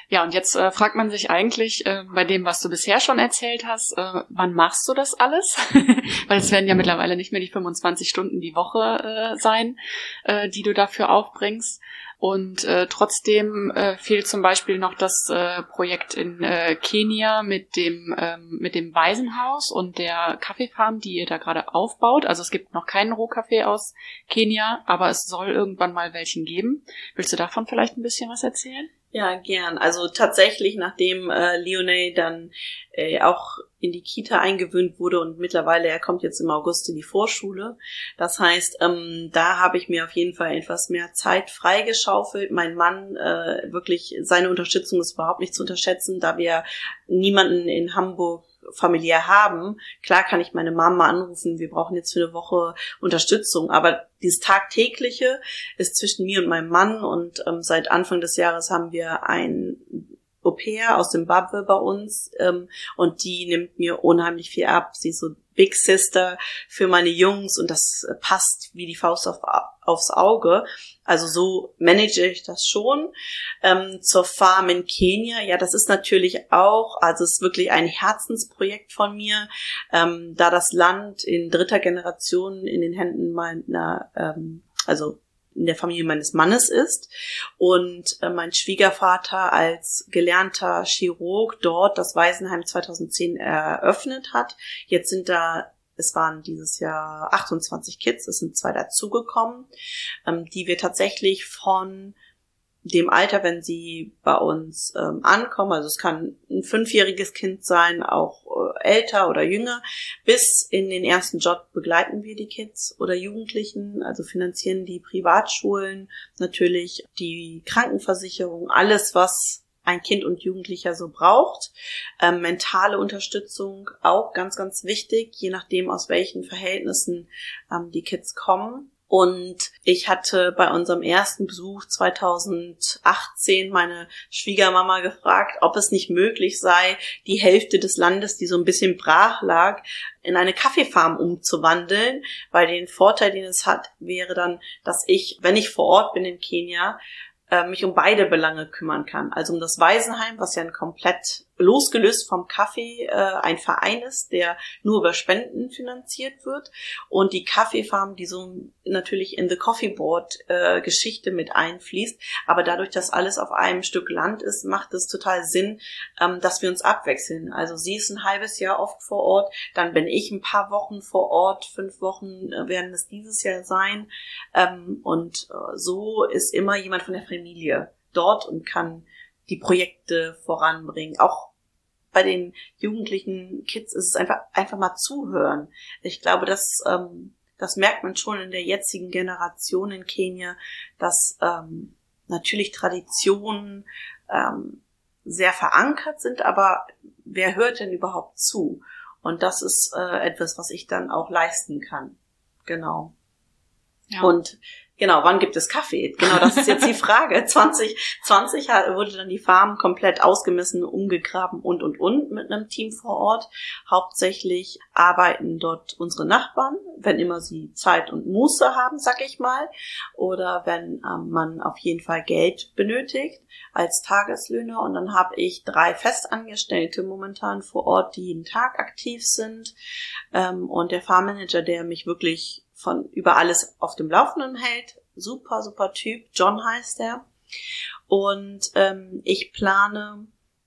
Speaker 2: Ja, und jetzt äh, fragt man sich eigentlich äh, bei dem, was du bisher schon erzählt hast, äh, wann machst du das alles? Weil es werden ja mittlerweile nicht mehr die 25 Stunden die Woche äh, sein, äh, die du dafür aufbringst. Und äh, trotzdem fehlt zum Beispiel noch das Projekt in Kenia mit dem ähm, mit dem Waisenhaus und der Kaffeefarm, die ihr da gerade aufbaut. Also es gibt noch keinen Rohkaffee aus Kenia, aber es soll irgendwann mal welchen geben. Willst du davon vielleicht ein bisschen was erzählen?
Speaker 1: Ja, gern. Also tatsächlich, nachdem äh, Leonie dann äh, auch in die Kita eingewöhnt wurde und mittlerweile, er kommt jetzt im August in die Vorschule. Das heißt, ähm, da habe ich mir auf jeden Fall etwas mehr Zeit freigeschaufelt. Mein Mann, äh, wirklich, seine Unterstützung ist überhaupt nicht zu unterschätzen, da wir niemanden in Hamburg familiär haben. Klar kann ich meine Mama anrufen, wir brauchen jetzt für eine Woche Unterstützung, aber dieses tagtägliche ist zwischen mir und meinem Mann und ähm, seit Anfang des Jahres haben wir ein Au pair aus Zimbabwe bei uns ähm, und die nimmt mir unheimlich viel ab. Sie ist so Big Sister für meine Jungs und das passt wie die Faust auf, aufs Auge. Also so manage ich das schon. Ähm, zur Farm in Kenia, ja, das ist natürlich auch, also es ist wirklich ein Herzensprojekt von mir, ähm, da das Land in dritter Generation in den Händen meiner, ähm, also in der Familie meines Mannes ist und äh, mein Schwiegervater als gelernter Chirurg dort das Waisenheim 2010 eröffnet hat. Jetzt sind da es waren dieses Jahr 28 Kids, es sind zwei dazugekommen, ähm, die wir tatsächlich von dem Alter, wenn sie bei uns ähm, ankommen, also es kann ein fünfjähriges Kind sein, auch äh, älter oder jünger, bis in den ersten Job begleiten wir die Kids oder Jugendlichen, also finanzieren die Privatschulen, natürlich die Krankenversicherung, alles, was ein Kind und Jugendlicher so braucht. Ähm, mentale Unterstützung auch ganz, ganz wichtig, je nachdem, aus welchen Verhältnissen ähm, die Kids kommen. Und ich hatte bei unserem ersten Besuch 2018 meine Schwiegermama gefragt, ob es nicht möglich sei, die Hälfte des Landes, die so ein bisschen brach lag, in eine Kaffeefarm umzuwandeln, weil den Vorteil, den es hat, wäre dann, dass ich, wenn ich vor Ort bin in Kenia, äh, mich um beide Belange kümmern kann. Also um das Waisenheim, was ja ein komplett losgelöst vom Kaffee äh, ein Verein ist, der nur über Spenden finanziert wird und die Kaffeefarm, die so natürlich in the Coffee Board äh, Geschichte mit einfließt, aber dadurch, dass alles auf einem Stück Land ist, macht es total Sinn, ähm, dass wir uns abwechseln. Also sie ist ein halbes Jahr oft vor Ort, dann bin ich ein paar Wochen vor Ort, fünf Wochen äh, werden es dieses Jahr sein ähm, und äh, so ist immer jemand von der Familie dort und kann die Projekte voranbringen. Auch bei den jugendlichen Kids ist es einfach, einfach mal zuhören. Ich glaube, dass, ähm, das merkt man schon in der jetzigen Generation in Kenia, dass ähm, natürlich Traditionen ähm, sehr verankert sind, aber wer hört denn überhaupt zu? Und das ist äh, etwas, was ich dann auch leisten kann. Genau. Ja. Und Genau, wann gibt es Kaffee? Genau, das ist jetzt die Frage. 2020 wurde dann die Farm komplett ausgemessen, umgegraben und und und mit einem Team vor Ort. Hauptsächlich arbeiten dort unsere Nachbarn, wenn immer sie Zeit und Muße haben, sag ich mal, oder wenn ähm, man auf jeden Fall Geld benötigt als Tageslöhner. Und dann habe ich drei Festangestellte momentan vor Ort, die jeden Tag aktiv sind. Ähm, und der Farmmanager, der mich wirklich von über alles auf dem Laufenden hält. Super, super Typ. John heißt er. Und ähm, ich plane,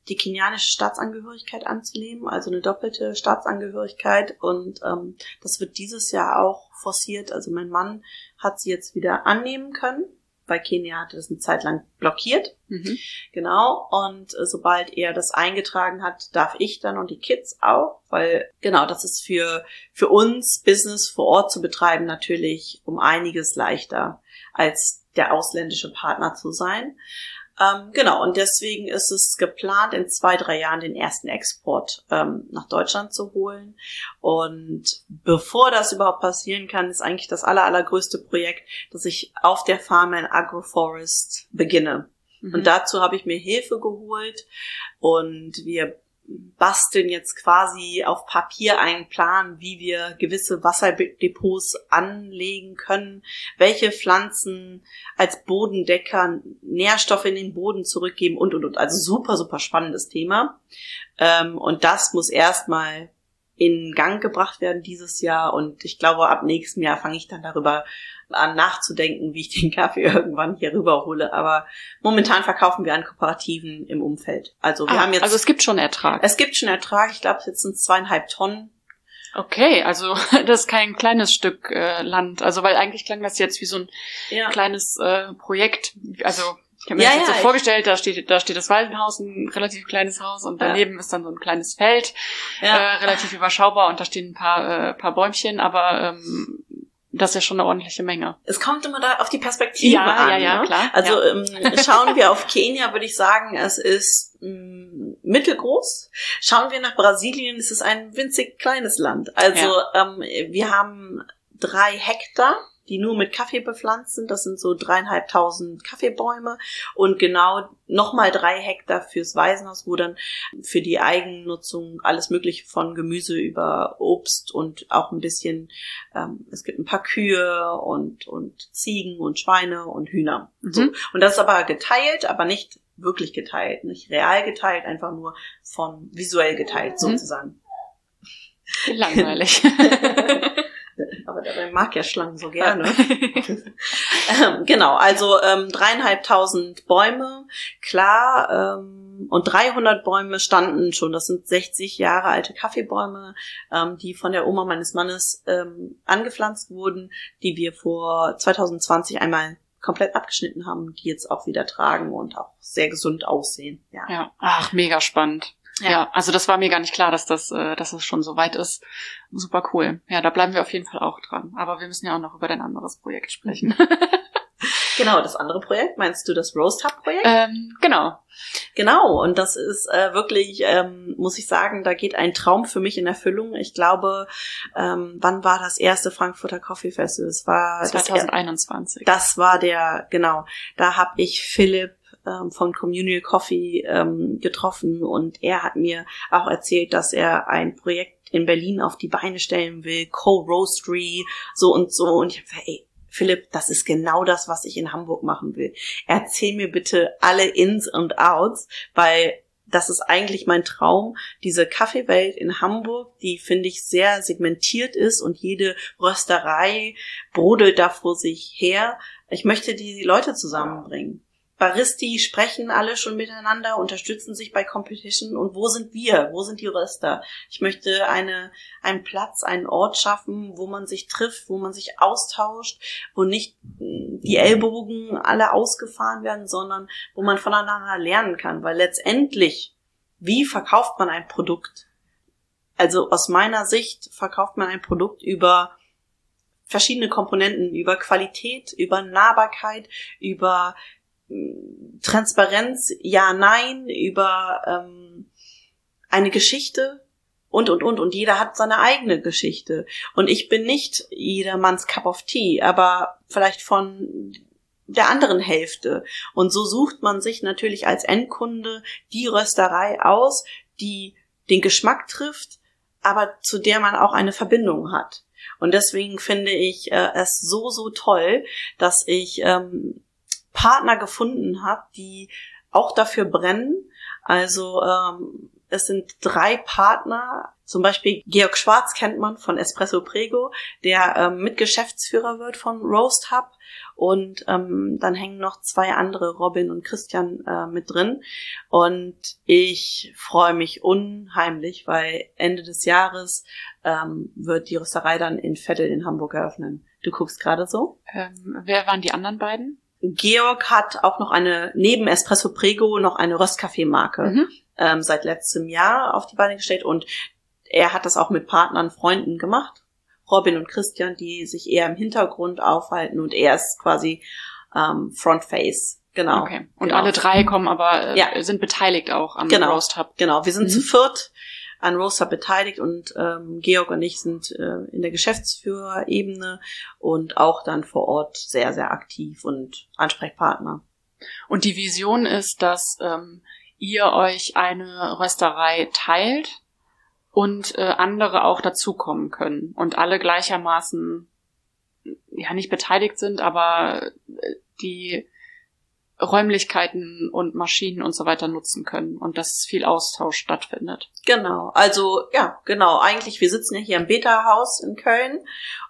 Speaker 1: die kenianische Staatsangehörigkeit anzunehmen, also eine doppelte Staatsangehörigkeit. Und ähm, das wird dieses Jahr auch forciert. Also mein Mann hat sie jetzt wieder annehmen können weil Kenia hatte das eine Zeit lang blockiert. Mhm. Genau. Und äh, sobald er das eingetragen hat, darf ich dann und die Kids auch, weil genau, das ist für, für uns Business vor Ort zu betreiben natürlich um einiges leichter als der ausländische Partner zu sein. Ähm, genau, und deswegen ist es geplant, in zwei, drei Jahren den ersten Export ähm, nach Deutschland zu holen. Und bevor das überhaupt passieren kann, ist eigentlich das aller, allergrößte Projekt, dass ich auf der Farm in Agroforest beginne. Mhm. Und dazu habe ich mir Hilfe geholt und wir basteln jetzt quasi auf Papier einen Plan, wie wir gewisse Wasserdepots anlegen können, welche Pflanzen als Bodendecker Nährstoffe in den Boden zurückgeben und und und. Also super, super spannendes Thema. Ähm, und das muss erstmal in Gang gebracht werden dieses Jahr und ich glaube, ab nächstem Jahr fange ich dann darüber an nachzudenken, wie ich den Kaffee irgendwann hier rüberhole. Aber momentan verkaufen wir an Kooperativen im Umfeld. Also wir ah, haben jetzt.
Speaker 2: Also es gibt schon Ertrag.
Speaker 1: Es gibt schon Ertrag. Ich glaube, jetzt sind zweieinhalb Tonnen.
Speaker 2: Okay, also das ist kein kleines Stück äh, Land. Also weil eigentlich klang das jetzt wie so ein ja. kleines äh, Projekt. Also ich habe mir ja, das jetzt ja, so vorgestellt, da steht, da steht das Waldenhaus, ein relativ kleines Haus und daneben ja. ist dann so ein kleines Feld, äh, relativ überschaubar und da stehen ein paar, äh, paar Bäumchen, aber ähm, das ist ja schon eine ordentliche Menge.
Speaker 1: Es kommt immer da auf die Perspektive ja, an. Ja, ja,
Speaker 2: ne? klar.
Speaker 1: Also
Speaker 2: ja.
Speaker 1: Ähm, schauen wir auf Kenia, würde ich sagen, es ist ähm, mittelgroß. Schauen wir nach Brasilien, es ist ein winzig kleines Land. Also ja. ähm, wir haben drei Hektar die nur mit Kaffee bepflanzt sind. Das sind so dreieinhalbtausend Kaffeebäume und genau nochmal drei Hektar fürs Waisenhaus, wo dann für die Eigennutzung alles mögliche von Gemüse über Obst und auch ein bisschen, ähm, es gibt ein paar Kühe und, und Ziegen und Schweine und Hühner. Mhm. So. Und das ist aber geteilt, aber nicht wirklich geteilt, nicht real geteilt, einfach nur von visuell geteilt mhm. sozusagen.
Speaker 2: Langweilig.
Speaker 1: Aber dabei mag ja Schlangen so gerne. ähm, genau, also ähm, dreieinhalbtausend Bäume, klar, ähm, und 300 Bäume standen schon. Das sind 60 Jahre alte Kaffeebäume, ähm, die von der Oma meines Mannes ähm, angepflanzt wurden, die wir vor 2020 einmal komplett abgeschnitten haben, die jetzt auch wieder tragen und auch sehr gesund aussehen. Ja.
Speaker 2: ja. Ach, mega spannend. Ja. ja. also das war mir gar nicht klar, dass das, äh, dass es schon so weit ist. Super cool. Ja, da bleiben wir auf jeden Fall auch dran. Aber wir müssen ja auch noch über dein anderes Projekt sprechen.
Speaker 1: genau, das andere Projekt, meinst du das Roast Hub Projekt?
Speaker 2: Ähm, genau.
Speaker 1: Genau, und das ist äh, wirklich, ähm, muss ich sagen, da geht ein Traum für mich in Erfüllung. Ich glaube, ähm, wann war das erste Frankfurter Coffee Festival? Es war
Speaker 2: 2021.
Speaker 1: Das, das war der, genau. Da habe ich Philipp ähm, von Communal Coffee ähm, getroffen und er hat mir auch erzählt, dass er ein Projekt in Berlin auf die Beine stellen will, Co-Roastery, so und so. Und ich habe gesagt, ey, Philipp, das ist genau das, was ich in Hamburg machen will. Erzähl mir bitte alle Ins und Outs, weil das ist eigentlich mein Traum. Diese Kaffeewelt in Hamburg, die finde ich sehr segmentiert ist und jede Rösterei brodelt da vor sich her. Ich möchte die Leute zusammenbringen. Baristi sprechen alle schon miteinander, unterstützen sich bei Competition und wo sind wir? Wo sind die Röster? Ich möchte eine, einen Platz, einen Ort schaffen, wo man sich trifft, wo man sich austauscht, wo nicht die Ellbogen alle ausgefahren werden, sondern wo man voneinander lernen kann, weil letztendlich, wie verkauft man ein Produkt? Also aus meiner Sicht verkauft man ein Produkt über verschiedene Komponenten, über Qualität, über Nahbarkeit, über Transparenz, ja, nein, über ähm, eine Geschichte und, und, und. Und jeder hat seine eigene Geschichte. Und ich bin nicht jedermanns Cup of Tea, aber vielleicht von der anderen Hälfte. Und so sucht man sich natürlich als Endkunde die Rösterei aus, die den Geschmack trifft, aber zu der man auch eine Verbindung hat. Und deswegen finde ich äh, es so, so toll, dass ich ähm, Partner gefunden habe, die auch dafür brennen. Also ähm, es sind drei Partner, zum Beispiel Georg Schwarz kennt man von Espresso Prego, der ähm, Mitgeschäftsführer wird von Roast Hub. Und ähm, dann hängen noch zwei andere, Robin und Christian, äh, mit drin. Und ich freue mich unheimlich, weil Ende des Jahres ähm, wird die Rösterei dann in Vettel in Hamburg eröffnen. Du guckst gerade so?
Speaker 2: Ähm, wer waren die anderen beiden?
Speaker 1: Georg hat auch noch eine, neben Espresso Prego, noch eine Röstkaffeemarke mhm. ähm, seit letztem Jahr auf die Beine gestellt und er hat das auch mit Partnern, Freunden gemacht. Robin und Christian, die sich eher im Hintergrund aufhalten und er ist quasi ähm, Frontface. Genau. Okay.
Speaker 2: Und
Speaker 1: genau.
Speaker 2: alle drei kommen aber, äh, ja. sind beteiligt auch am
Speaker 1: genau.
Speaker 2: Roast Hub.
Speaker 1: Genau. Wir sind mhm. zu viert an Roaster beteiligt und ähm, Georg und ich sind äh, in der Geschäftsführerebene und auch dann vor Ort sehr, sehr aktiv und Ansprechpartner.
Speaker 2: Und die Vision ist, dass ähm, ihr euch eine Rösterei teilt und äh, andere auch dazukommen können und alle gleichermaßen ja nicht beteiligt sind, aber äh, die Räumlichkeiten und Maschinen und so weiter nutzen können und dass viel Austausch stattfindet.
Speaker 1: Genau, also ja, genau. Eigentlich, wir sitzen ja hier im Beta-Haus in Köln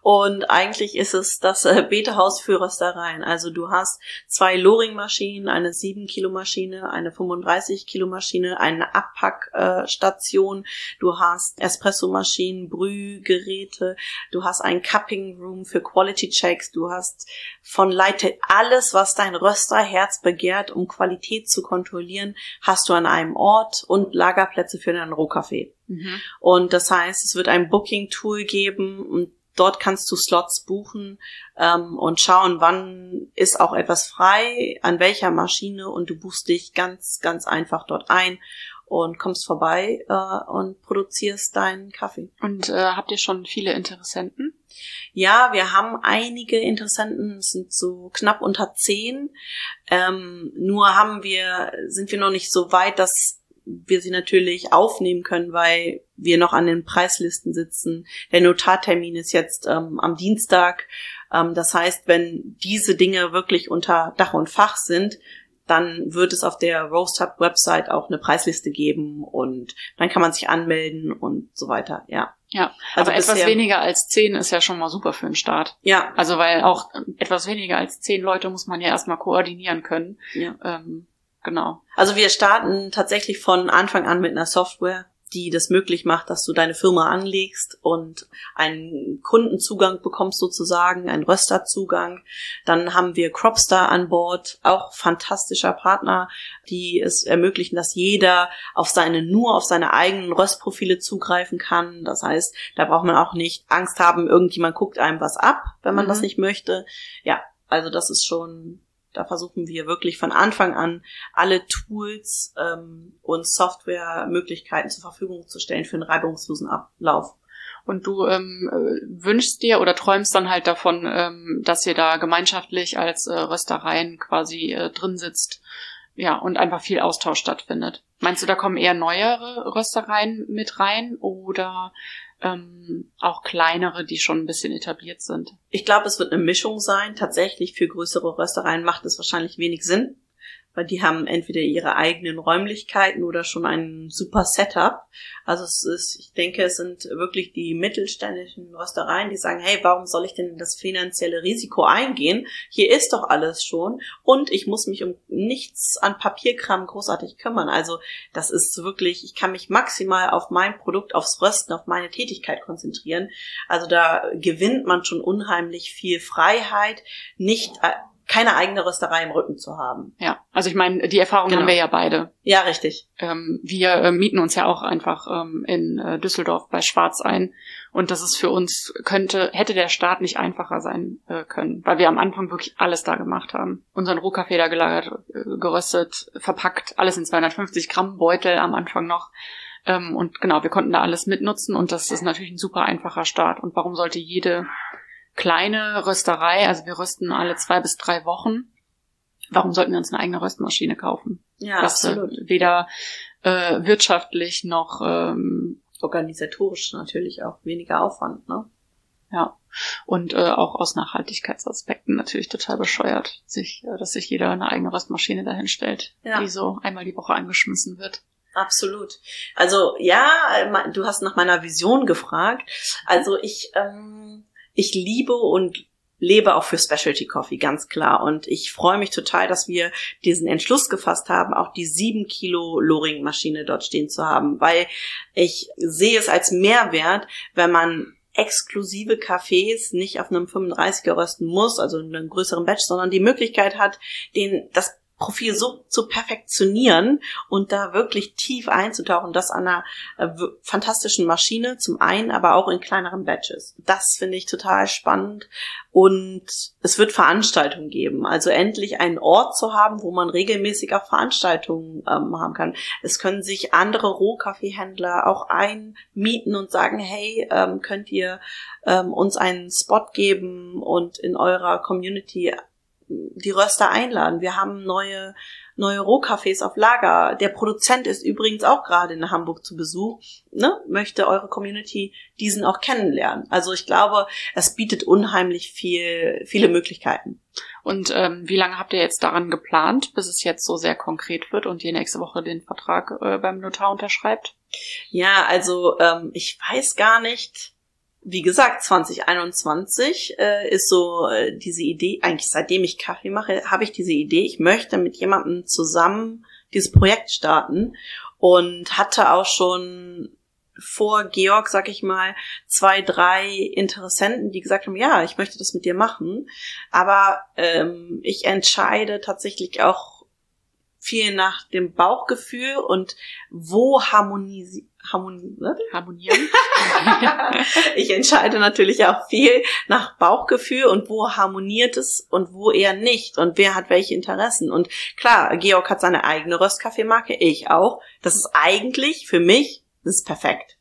Speaker 1: und eigentlich ist es das äh, Beta-Haus für Röstereien. Also du hast zwei Loring-Maschinen, eine 7-Kilo-Maschine, eine 35-Kilo-Maschine, eine Abpackstation, du hast Espresso-Maschinen, Brühgeräte, du hast ein Cupping-Room für Quality-Checks, du hast von Leite alles, was dein Rösterherz begehrt, um Qualität zu kontrollieren, hast du an einem Ort und Lagerplätze für deinen Rohkaffee. Mhm. Und das heißt, es wird ein Booking-Tool geben und dort kannst du Slots buchen ähm, und schauen, wann ist auch etwas frei, an welcher Maschine und du buchst dich ganz, ganz einfach dort ein und kommst vorbei äh, und produzierst deinen Kaffee.
Speaker 2: Und äh, habt ihr schon viele Interessenten?
Speaker 1: Ja, wir haben einige Interessenten, es sind so knapp unter zehn. Ähm, nur haben wir, sind wir noch nicht so weit, dass wir sie natürlich aufnehmen können, weil wir noch an den Preislisten sitzen. Der Notartermin ist jetzt ähm, am Dienstag. Ähm, das heißt, wenn diese Dinge wirklich unter Dach und Fach sind, dann wird es auf der Roast Hub Website auch eine Preisliste geben und dann kann man sich anmelden und so weiter, ja.
Speaker 2: Ja, also aber etwas weniger als zehn ist ja schon mal super für den Start.
Speaker 1: Ja.
Speaker 2: Also weil auch etwas weniger als zehn Leute muss man ja erstmal koordinieren können.
Speaker 1: Ja.
Speaker 2: Ähm, genau.
Speaker 1: Also wir starten tatsächlich von Anfang an mit einer Software, die das möglich macht, dass du deine Firma anlegst und einen Kundenzugang bekommst sozusagen, einen Rösterzugang. Dann haben wir Cropstar an Bord, auch fantastischer Partner, die es ermöglichen, dass jeder auf seine, nur auf seine eigenen Röstprofile zugreifen kann. Das heißt, da braucht man auch nicht Angst haben, irgendjemand guckt einem was ab, wenn man mhm. das nicht möchte. Ja, also das ist schon da versuchen wir wirklich von Anfang an alle Tools ähm, und Softwaremöglichkeiten zur Verfügung zu stellen für einen reibungslosen Ablauf.
Speaker 2: Und du ähm, äh, wünschst dir oder träumst dann halt davon, ähm, dass ihr da gemeinschaftlich als äh, Röstereien quasi äh, drin sitzt, ja, und einfach viel Austausch stattfindet. Meinst du, da kommen eher neuere Röstereien mit rein oder ähm, auch kleinere, die schon ein bisschen etabliert sind.
Speaker 1: Ich glaube, es wird eine Mischung sein. Tatsächlich für größere Röstereien macht es wahrscheinlich wenig Sinn, weil die haben entweder ihre eigenen Räumlichkeiten oder schon ein super Setup. Also es ist, ich denke, es sind wirklich die mittelständischen Röstereien, die sagen, hey, warum soll ich denn das finanzielle Risiko eingehen? Hier ist doch alles schon und ich muss mich um nichts an Papierkram großartig kümmern. Also das ist wirklich, ich kann mich maximal auf mein Produkt, aufs Rösten, auf meine Tätigkeit konzentrieren. Also da gewinnt man schon unheimlich viel Freiheit, nicht äh, keine eigene Rösterei im Rücken zu haben.
Speaker 2: Ja, also ich meine, die Erfahrung genau. haben wir ja beide.
Speaker 1: Ja, richtig.
Speaker 2: Ähm, wir äh, mieten uns ja auch einfach ähm, in äh, Düsseldorf bei Schwarz ein und das ist für uns könnte hätte der Start nicht einfacher sein äh, können, weil wir am Anfang wirklich alles da gemacht haben. Unseren Rohkaffee da gelagert, äh, geröstet, verpackt, alles in 250 Gramm Beutel am Anfang noch. Ähm, und genau, wir konnten da alles mitnutzen und das ist natürlich ein super einfacher Start. Und warum sollte jede kleine Rösterei, also wir rösten alle zwei bis drei Wochen. Warum sollten wir uns eine eigene Röstmaschine kaufen?
Speaker 1: Ja, das absolut.
Speaker 2: Weder äh, wirtschaftlich noch ähm,
Speaker 1: organisatorisch natürlich auch weniger Aufwand, ne?
Speaker 2: Ja. Und äh, auch aus Nachhaltigkeitsaspekten natürlich total bescheuert, sich, äh, dass sich jeder eine eigene Röstmaschine dahin stellt, ja. die so einmal die Woche angeschmissen wird.
Speaker 1: Absolut. Also ja, du hast nach meiner Vision gefragt. Also ich ähm, ich liebe und lebe auch für Specialty Coffee, ganz klar. Und ich freue mich total, dass wir diesen Entschluss gefasst haben, auch die sieben Kilo Loring-Maschine dort stehen zu haben, weil ich sehe es als Mehrwert, wenn man exklusive Kaffees nicht auf einem 35er rösten muss, also in einem größeren Batch, sondern die Möglichkeit hat, den, das Profil so zu perfektionieren und da wirklich tief einzutauchen, das an einer äh, fantastischen Maschine zum einen, aber auch in kleineren Batches. Das finde ich total spannend und es wird Veranstaltungen geben. Also endlich einen Ort zu haben, wo man regelmäßig auch Veranstaltungen ähm, haben kann. Es können sich andere Rohkaffeehändler auch einmieten und sagen, hey, ähm, könnt ihr ähm, uns einen Spot geben und in eurer Community die Röster einladen. Wir haben neue, neue Rohkaffees auf Lager. Der Produzent ist übrigens auch gerade in Hamburg zu Besuch. Ne? Möchte eure Community diesen auch kennenlernen. Also ich glaube, es bietet unheimlich viel, viele Möglichkeiten.
Speaker 2: Und ähm, wie lange habt ihr jetzt daran geplant, bis es jetzt so sehr konkret wird und ihr nächste Woche den Vertrag äh, beim Notar unterschreibt?
Speaker 1: Ja, also ähm, ich weiß gar nicht wie gesagt, 2021 äh, ist so äh, diese Idee, eigentlich seitdem ich Kaffee mache, habe ich diese Idee, ich möchte mit jemandem zusammen dieses Projekt starten und hatte auch schon vor Georg, sag ich mal, zwei, drei Interessenten, die gesagt haben, ja, ich möchte das mit dir machen. Aber ähm, ich entscheide tatsächlich auch viel nach dem Bauchgefühl und wo harmonisi harmoni harmonieren. ich entscheide natürlich auch viel nach Bauchgefühl und wo harmoniert es und wo eher nicht und wer hat welche Interessen. Und klar, Georg hat seine eigene Röstkaffeemarke, ich auch. Das ist eigentlich für mich, das ist perfekt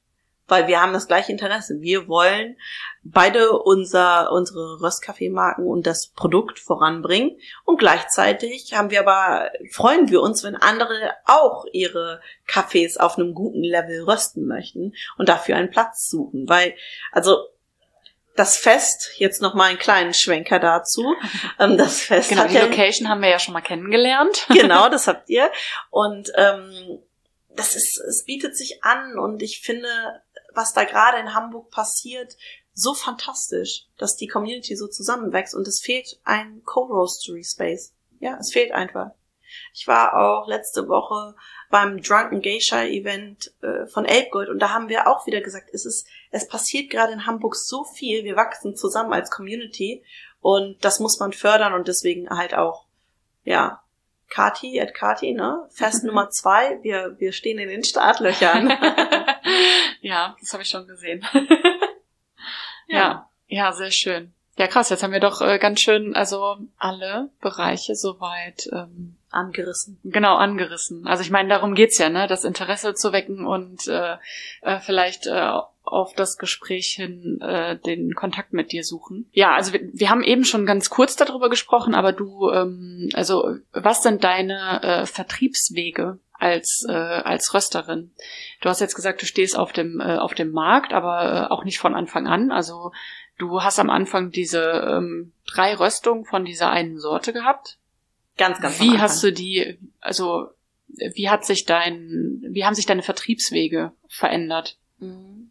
Speaker 1: weil wir haben das gleiche Interesse. Wir wollen beide unser, unsere Röstkaffeemarken und das Produkt voranbringen und gleichzeitig haben wir aber, freuen wir uns, wenn andere auch ihre Kaffees auf einem guten Level rösten möchten und dafür einen Platz suchen, weil, also, das Fest, jetzt noch mal einen kleinen Schwenker dazu. Ähm, das Fest
Speaker 2: genau, hat die Location haben wir ja schon mal kennengelernt.
Speaker 1: genau, das habt ihr. Und ähm, das ist, es bietet sich an und ich finde, was da gerade in Hamburg passiert, so fantastisch, dass die Community so zusammenwächst und es fehlt ein Co-Roastery Space. Ja, es fehlt einfach. Ich war auch letzte Woche beim Drunken Geisha Event äh, von Elbgold und da haben wir auch wieder gesagt, es ist, es passiert gerade in Hamburg so viel, wir wachsen zusammen als Community und das muss man fördern und deswegen halt auch, ja, Kati, at Kati, ne? Fest Nummer zwei, wir, wir stehen in den Startlöchern.
Speaker 2: ja, das habe ich schon gesehen. ja. ja, ja, sehr schön. Ja, krass, jetzt haben wir doch äh, ganz schön, also alle Bereiche soweit ähm,
Speaker 1: angerissen.
Speaker 2: Genau, angerissen. Also ich meine, darum geht's ja, ne, das Interesse zu wecken und äh, äh, vielleicht äh, auf das Gespräch hin äh, den Kontakt mit dir suchen. Ja, also wir, wir haben eben schon ganz kurz darüber gesprochen, aber du, ähm, also was sind deine äh, Vertriebswege als äh, als Rösterin? Du hast jetzt gesagt, du stehst auf dem äh, auf dem Markt, aber äh, auch nicht von Anfang an. Also du hast am Anfang diese ähm, drei Röstungen von dieser einen Sorte gehabt.
Speaker 1: Ganz, ganz.
Speaker 2: Wie hast du die? Also wie hat sich dein, wie haben sich deine Vertriebswege verändert?
Speaker 1: Mhm.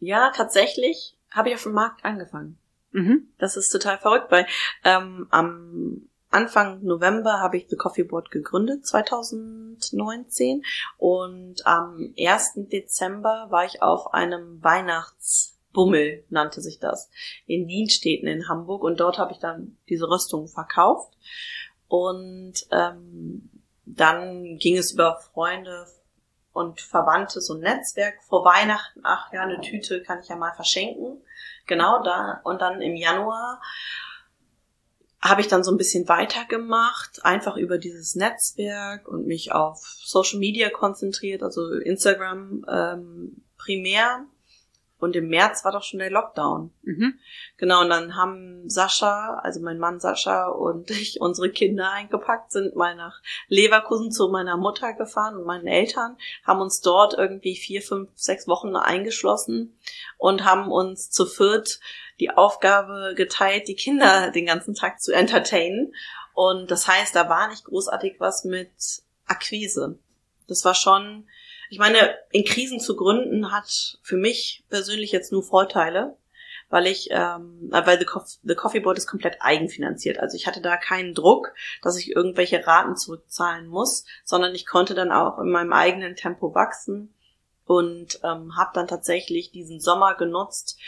Speaker 1: Ja, tatsächlich habe ich auf dem Markt angefangen. Mhm. Das ist total verrückt, weil ähm, am Anfang November habe ich The Coffee Board gegründet, 2019. Und am 1. Dezember war ich auf einem Weihnachtsbummel, nannte sich das, in Wienstädten in Hamburg. Und dort habe ich dann diese Rüstung verkauft. Und ähm, dann ging es über Freunde, und Verwandte, so ein Netzwerk vor Weihnachten, ach ja, eine Tüte kann ich ja mal verschenken. Genau da. Und dann im Januar habe ich dann so ein bisschen weitergemacht, einfach über dieses Netzwerk und mich auf Social Media konzentriert, also Instagram ähm, primär und im März war doch schon der Lockdown. Mhm. Genau, und dann haben Sascha, also mein Mann Sascha und ich unsere Kinder eingepackt, sind mal nach Leverkusen zu meiner Mutter gefahren und meinen Eltern, haben uns dort irgendwie vier, fünf, sechs Wochen eingeschlossen und haben uns zu viert die Aufgabe geteilt, die Kinder den ganzen Tag zu entertainen. Und das heißt, da war nicht großartig was mit Akquise. Das war schon ich meine, in Krisen zu gründen hat für mich persönlich jetzt nur Vorteile, weil ich, ähm, weil The, Coffee, The Coffee Board ist komplett eigenfinanziert. Also ich hatte da keinen Druck, dass ich irgendwelche Raten zurückzahlen muss, sondern ich konnte dann auch in meinem eigenen Tempo wachsen und ähm, habe dann tatsächlich diesen Sommer genutzt,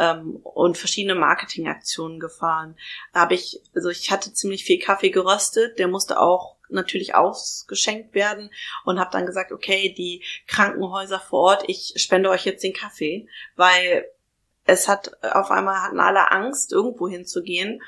Speaker 1: ähm, und verschiedene Marketingaktionen gefahren. Da habe ich, also ich hatte ziemlich viel Kaffee geröstet, der musste auch natürlich ausgeschenkt werden und habe dann gesagt, okay, die Krankenhäuser vor Ort, ich spende euch jetzt den Kaffee, weil es hat auf einmal hatten alle Angst, irgendwo hinzugehen.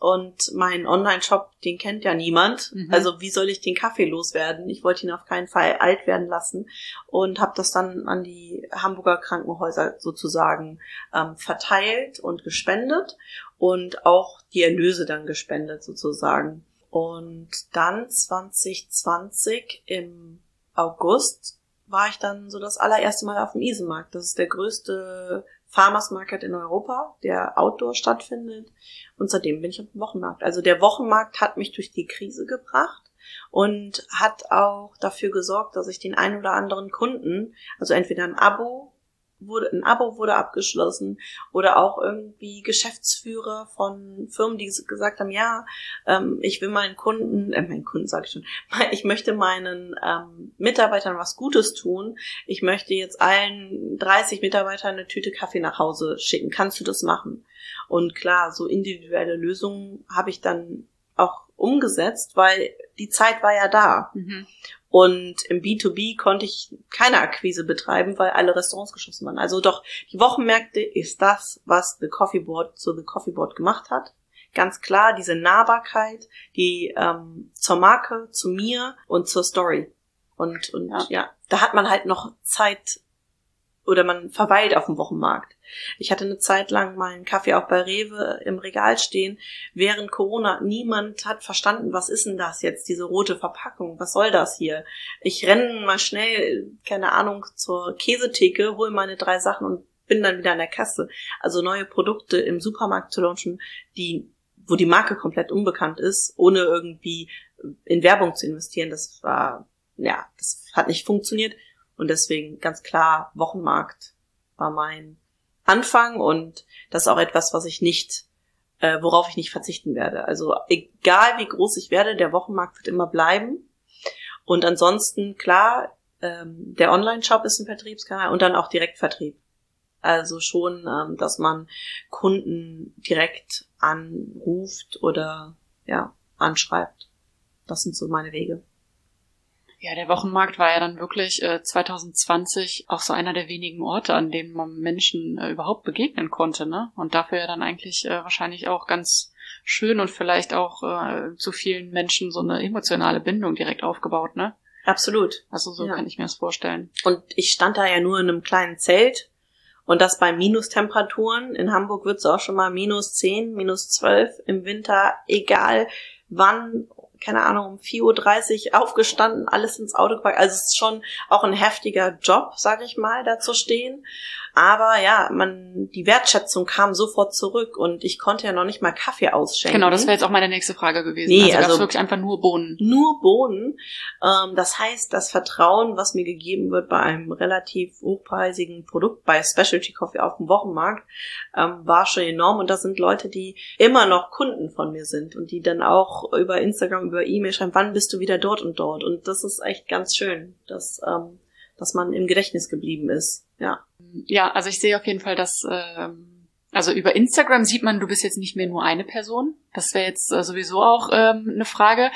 Speaker 1: Und mein Online-Shop, den kennt ja niemand. Mhm. Also wie soll ich den Kaffee loswerden? Ich wollte ihn auf keinen Fall alt werden lassen und habe das dann an die Hamburger Krankenhäuser sozusagen ähm, verteilt und gespendet und auch die Erlöse dann gespendet sozusagen. Und dann 2020 im August war ich dann so das allererste Mal auf dem Isemarkt. Das ist der größte Farmers Market in Europa, der outdoor stattfindet. Und seitdem bin ich auf dem Wochenmarkt. Also der Wochenmarkt hat mich durch die Krise gebracht und hat auch dafür gesorgt, dass ich den einen oder anderen Kunden, also entweder ein Abo wurde, ein Abo wurde abgeschlossen oder auch irgendwie Geschäftsführer von Firmen, die gesagt haben, ja, ähm, ich will meinen Kunden, äh, meinen Kunden sage ich schon, ich möchte meinen ähm, Mitarbeitern was Gutes tun. Ich möchte jetzt allen 30 Mitarbeitern eine Tüte Kaffee nach Hause schicken. Kannst du das machen? Und klar, so individuelle Lösungen habe ich dann auch umgesetzt, weil die Zeit war ja da. Mhm. Und im B2B konnte ich keine Akquise betreiben, weil alle Restaurants geschlossen waren. Also doch, die Wochenmärkte ist das, was The Coffee Board zu The Coffee Board gemacht hat. Ganz klar, diese Nahbarkeit, die ähm, zur Marke, zu mir und zur Story. Und, und ja. ja, da hat man halt noch Zeit oder man verweilt auf dem Wochenmarkt. Ich hatte eine Zeit lang meinen Kaffee auch bei Rewe im Regal stehen. Während Corona niemand hat verstanden, was ist denn das jetzt, diese rote Verpackung? Was soll das hier? Ich renne mal schnell, keine Ahnung, zur Käsetheke, hole meine drei Sachen und bin dann wieder an der Kasse. Also neue Produkte im Supermarkt zu launchen, die, wo die Marke komplett unbekannt ist, ohne irgendwie in Werbung zu investieren, das war, ja, das hat nicht funktioniert. Und deswegen ganz klar Wochenmarkt war mein Anfang und das ist auch etwas, was ich nicht, äh, worauf ich nicht verzichten werde. Also egal wie groß ich werde, der Wochenmarkt wird immer bleiben. Und ansonsten, klar, ähm, der Online-Shop ist ein Vertriebskanal und dann auch Direktvertrieb. Also schon, ähm, dass man Kunden direkt anruft oder ja, anschreibt. Das sind so meine Wege.
Speaker 2: Ja, der Wochenmarkt war ja dann wirklich äh, 2020 auch so einer der wenigen Orte, an denen man Menschen äh, überhaupt begegnen konnte, ne? Und dafür ja dann eigentlich äh, wahrscheinlich auch ganz schön und vielleicht auch äh, zu vielen Menschen so eine emotionale Bindung direkt aufgebaut, ne?
Speaker 1: Absolut.
Speaker 2: Also so ja. kann ich mir das vorstellen.
Speaker 1: Und ich stand da ja nur in einem kleinen Zelt und das bei Minustemperaturen. In Hamburg wird es auch schon mal minus 10, minus 12 im Winter, egal wann keine Ahnung, um 4.30 Uhr aufgestanden, alles ins Auto gepackt. Also es ist schon auch ein heftiger Job, sag ich mal, da zu stehen. Aber ja, man, die Wertschätzung kam sofort zurück und ich konnte ja noch nicht mal Kaffee ausschenken.
Speaker 2: Genau, das wäre jetzt auch meine nächste Frage gewesen. Nee, also, also wirklich einfach nur Bohnen.
Speaker 1: Nur Bohnen. Ähm, das heißt, das Vertrauen, was mir gegeben wird bei einem relativ hochpreisigen Produkt, bei Specialty Coffee auf dem Wochenmarkt, ähm, war schon enorm. Und das sind Leute, die immer noch Kunden von mir sind und die dann auch über Instagram, über E-Mail schreiben, wann bist du wieder dort und dort. Und das ist echt ganz schön, dass, ähm, dass man im Gedächtnis geblieben ist. Ja.
Speaker 2: Ja, also ich sehe auf jeden Fall, dass ähm, also über Instagram sieht man, du bist jetzt nicht mehr nur eine Person. Das wäre jetzt äh, sowieso auch ähm, eine Frage.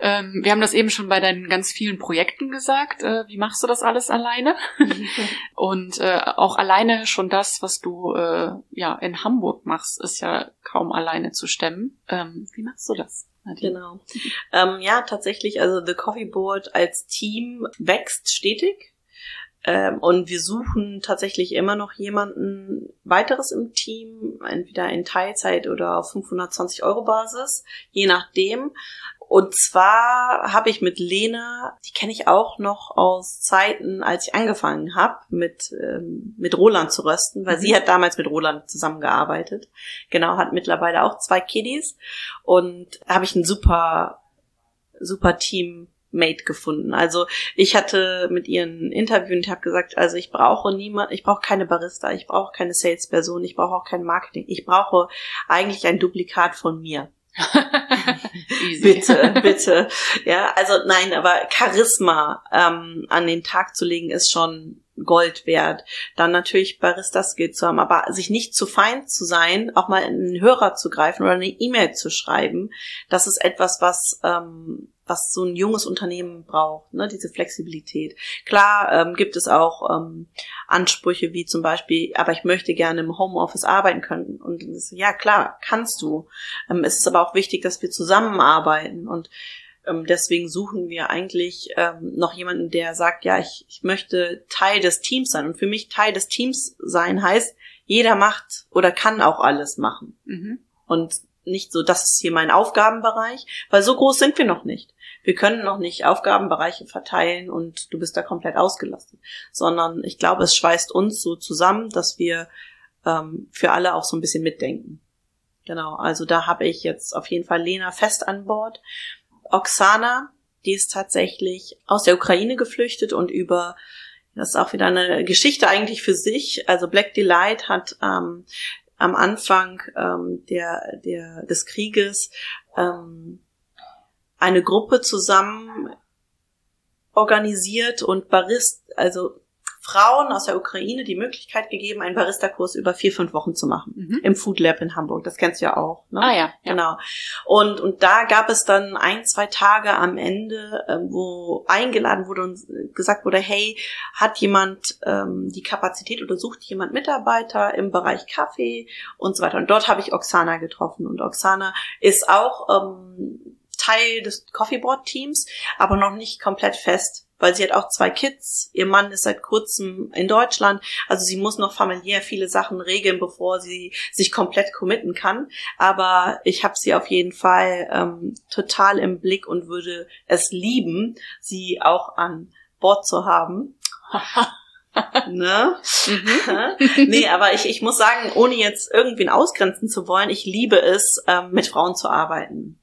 Speaker 2: Ähm, wir haben das eben schon bei deinen ganz vielen Projekten gesagt. Äh, wie machst du das alles alleine? Und äh, auch alleine schon das, was du äh, ja in Hamburg machst, ist ja kaum alleine zu stemmen. Ähm, wie machst du das?
Speaker 1: Genau. Ähm, ja, tatsächlich, also The Coffee Board als Team wächst stetig. Ähm, und wir suchen tatsächlich immer noch jemanden weiteres im Team, entweder in Teilzeit oder auf 520 Euro Basis, je nachdem. Und zwar habe ich mit Lena, die kenne ich auch noch aus Zeiten, als ich angefangen habe, mit, ähm, mit Roland zu rösten, weil mhm. sie hat damals mit Roland zusammengearbeitet. Genau, hat mittlerweile auch zwei Kiddies. Und habe ich ein super, super Team Mate gefunden. Also ich hatte mit ihren Interview und habe gesagt, also ich brauche niemand, ich brauche keine Barista, ich brauche keine Salesperson, ich brauche auch kein Marketing. Ich brauche eigentlich ein Duplikat von mir. bitte, bitte. Ja, also nein, aber Charisma ähm, an den Tag zu legen ist schon Gold wert. Dann natürlich Barista-Skill zu haben, aber sich nicht zu fein zu sein, auch mal in einen Hörer zu greifen oder eine E-Mail zu schreiben, das ist etwas, was ähm, was so ein junges Unternehmen braucht, ne, diese Flexibilität. Klar ähm, gibt es auch ähm, Ansprüche wie zum Beispiel, aber ich möchte gerne im Homeoffice arbeiten können. Und ja, klar, kannst du. Ähm, es ist aber auch wichtig, dass wir zusammenarbeiten und ähm, deswegen suchen wir eigentlich ähm, noch jemanden, der sagt, ja, ich, ich möchte Teil des Teams sein. Und für mich Teil des Teams sein heißt, jeder macht oder kann auch alles machen. Mhm. Und nicht so, das ist hier mein Aufgabenbereich, weil so groß sind wir noch nicht. Wir können noch nicht Aufgabenbereiche verteilen und du bist da komplett ausgelastet, sondern ich glaube, es schweißt uns so zusammen, dass wir ähm, für alle auch so ein bisschen mitdenken. Genau, also da habe ich jetzt auf jeden Fall Lena fest an Bord. Oksana, die ist tatsächlich aus der Ukraine geflüchtet und über das ist auch wieder eine Geschichte eigentlich für sich. Also Black Delight hat ähm, am Anfang ähm, der, der, des Krieges ähm, eine Gruppe zusammen organisiert und Barist, also Frauen aus der Ukraine die Möglichkeit gegeben, einen Barista-Kurs über vier, fünf Wochen zu machen. Mhm. Im Food Lab in Hamburg. Das kennst du ja auch. Ne?
Speaker 2: Ah ja,
Speaker 1: ja. Genau. Und, und da gab es dann ein, zwei Tage am Ende, äh, wo eingeladen wurde und gesagt wurde, hey, hat jemand ähm, die Kapazität oder sucht jemand Mitarbeiter im Bereich Kaffee und so weiter. Und dort habe ich Oksana getroffen. Und Oksana ist auch ähm, Teil des Coffeeboard Teams, aber noch nicht komplett fest weil sie hat auch zwei Kids. Ihr Mann ist seit kurzem in Deutschland. Also sie muss noch familiär viele Sachen regeln, bevor sie sich komplett committen kann. Aber ich habe sie auf jeden Fall ähm, total im Blick und würde es lieben, sie auch an Bord zu haben. ne? Mhm. nee, aber ich, ich muss sagen, ohne jetzt irgendwen ausgrenzen zu wollen, ich liebe es, ähm, mit Frauen zu arbeiten.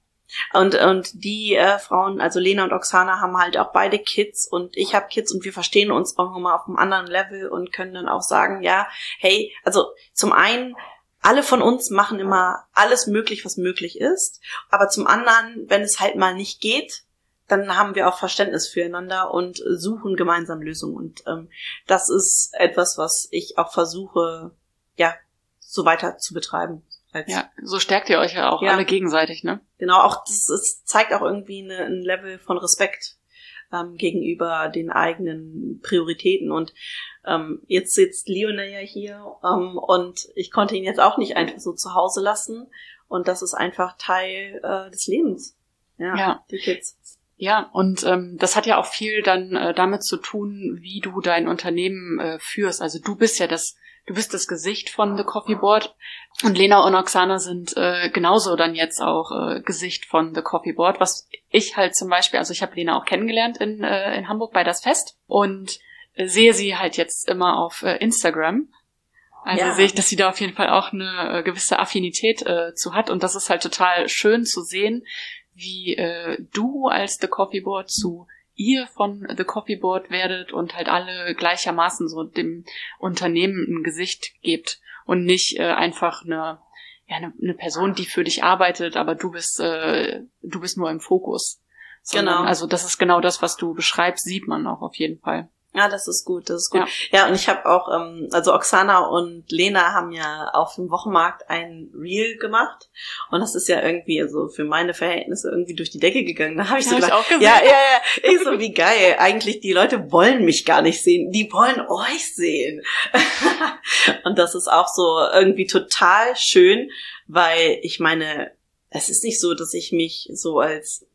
Speaker 1: Und, und die äh, Frauen, also Lena und Oksana, haben halt auch beide Kids und ich habe Kids und wir verstehen uns auch nochmal auf einem anderen Level und können dann auch sagen, ja, hey, also zum einen, alle von uns machen immer alles möglich, was möglich ist, aber zum anderen, wenn es halt mal nicht geht, dann haben wir auch Verständnis füreinander und suchen gemeinsam Lösungen. Und ähm, das ist etwas, was ich auch versuche, ja, so weiter zu betreiben.
Speaker 2: Ja, so stärkt ihr euch ja auch ja. alle gegenseitig, ne?
Speaker 1: Genau, auch das, das zeigt auch irgendwie eine, ein Level von Respekt ähm, gegenüber den eigenen Prioritäten. Und ähm, jetzt sitzt Lionel ja hier ähm, und ich konnte ihn jetzt auch nicht einfach so zu Hause lassen. Und das ist einfach Teil äh, des Lebens. Ja, ja, die Kids.
Speaker 2: Ja, und ähm, das hat ja auch viel dann äh, damit zu tun, wie du dein Unternehmen äh, führst. Also du bist ja das, du bist das Gesicht von The Coffee Board und Lena und Oksana sind äh, genauso dann jetzt auch äh, Gesicht von The Coffee Board, was ich halt zum Beispiel, also ich habe Lena auch kennengelernt in, äh, in Hamburg bei das Fest und äh, sehe sie halt jetzt immer auf äh, Instagram. Also ja. sehe ich, dass sie da auf jeden Fall auch eine äh, gewisse Affinität äh, zu hat und das ist halt total schön zu sehen, wie äh, du als The Coffee Board zu ihr von The Coffee Board werdet und halt alle gleichermaßen so dem Unternehmen ein Gesicht gebt und nicht äh, einfach eine ja eine, eine Person, die für dich arbeitet, aber du bist äh, du bist nur im Fokus. Sondern, genau. Also das ist genau das, was du beschreibst, sieht man auch auf jeden Fall.
Speaker 1: Ja, das ist gut, das ist gut. Ja, ja und ich habe auch, ähm, also Oksana und Lena haben ja auf dem Wochenmarkt ein Reel gemacht und das ist ja irgendwie, also für meine Verhältnisse irgendwie durch die Decke gegangen. Da habe ich so gedacht, ich ja, ja, ja, ich so, wie geil. Eigentlich, die Leute wollen mich gar nicht sehen, die wollen euch sehen. und das ist auch so irgendwie total schön, weil ich meine, es ist nicht so, dass ich mich so als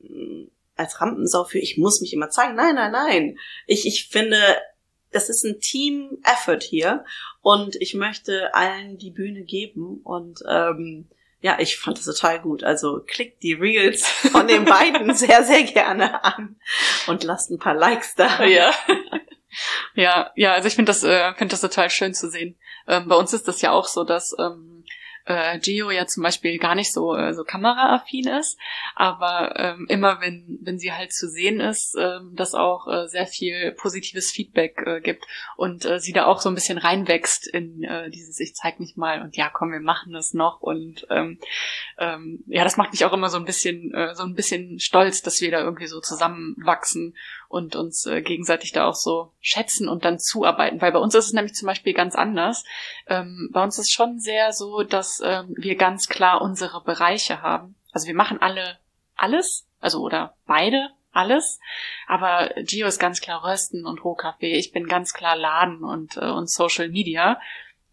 Speaker 1: als Rampensau für, ich muss mich immer zeigen. Nein, nein, nein. Ich, ich finde, das ist ein Team-Effort hier und ich möchte allen die Bühne geben und ähm, ja, ich fand das total gut. Also klickt die Reels von den beiden sehr, sehr gerne an und lasst ein paar Likes da.
Speaker 2: Ja. Ja, ja, also ich finde das, äh, finde das total schön zu sehen. Ähm, bei uns ist das ja auch so, dass ähm, äh, Gio ja zum Beispiel gar nicht so, äh, so kameraaffin ist, aber ähm, immer wenn, wenn sie halt zu sehen ist, ähm, dass auch äh, sehr viel positives Feedback äh, gibt und äh, sie da auch so ein bisschen reinwächst in äh, dieses Ich zeig mich mal und ja komm, wir machen das noch und ähm, ähm, ja, das macht mich auch immer so ein bisschen, äh, so ein bisschen stolz, dass wir da irgendwie so zusammenwachsen und uns äh, gegenseitig da auch so schätzen und dann zuarbeiten. Weil bei uns ist es nämlich zum Beispiel ganz anders. Ähm, bei uns ist schon sehr so, dass ähm, wir ganz klar unsere Bereiche haben. Also wir machen alle alles, also oder beide alles. Aber Gio ist ganz klar Rösten und Rohkaffee. Ich bin ganz klar Laden und, äh, und Social Media.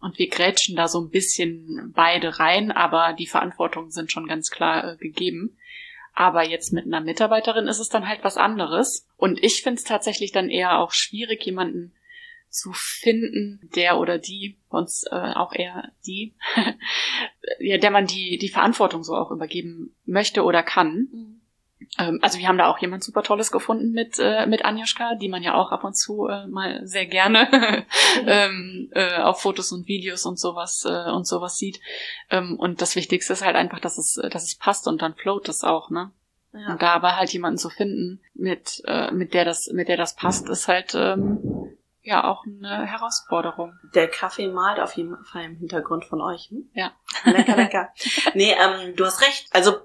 Speaker 2: Und wir grätschen da so ein bisschen beide rein, aber die Verantwortungen sind schon ganz klar äh, gegeben. Aber jetzt mit einer Mitarbeiterin ist es dann halt was anderes. Und ich finde es tatsächlich dann eher auch schwierig, jemanden zu finden, der oder die, uns äh, auch eher die, ja, der man die, die Verantwortung so auch übergeben möchte oder kann. Mhm. Ähm, also wir haben da auch jemand super Tolles gefunden mit, äh, mit Anjuschka, die man ja auch ab und zu äh, mal sehr gerne ähm, äh, auf Fotos und Videos und sowas äh, und sowas sieht. Ähm, und das Wichtigste ist halt einfach, dass es, dass es passt und dann float es auch, ne? Ja. Und da aber halt jemanden zu finden, mit, äh, mit der das, mit der das passt, ist halt ähm, ja auch eine Herausforderung.
Speaker 1: Der Kaffee malt auf jeden Fall im Hintergrund von euch. Hm?
Speaker 2: Ja.
Speaker 1: Lecker, lecker. nee, ähm, du hast recht. Also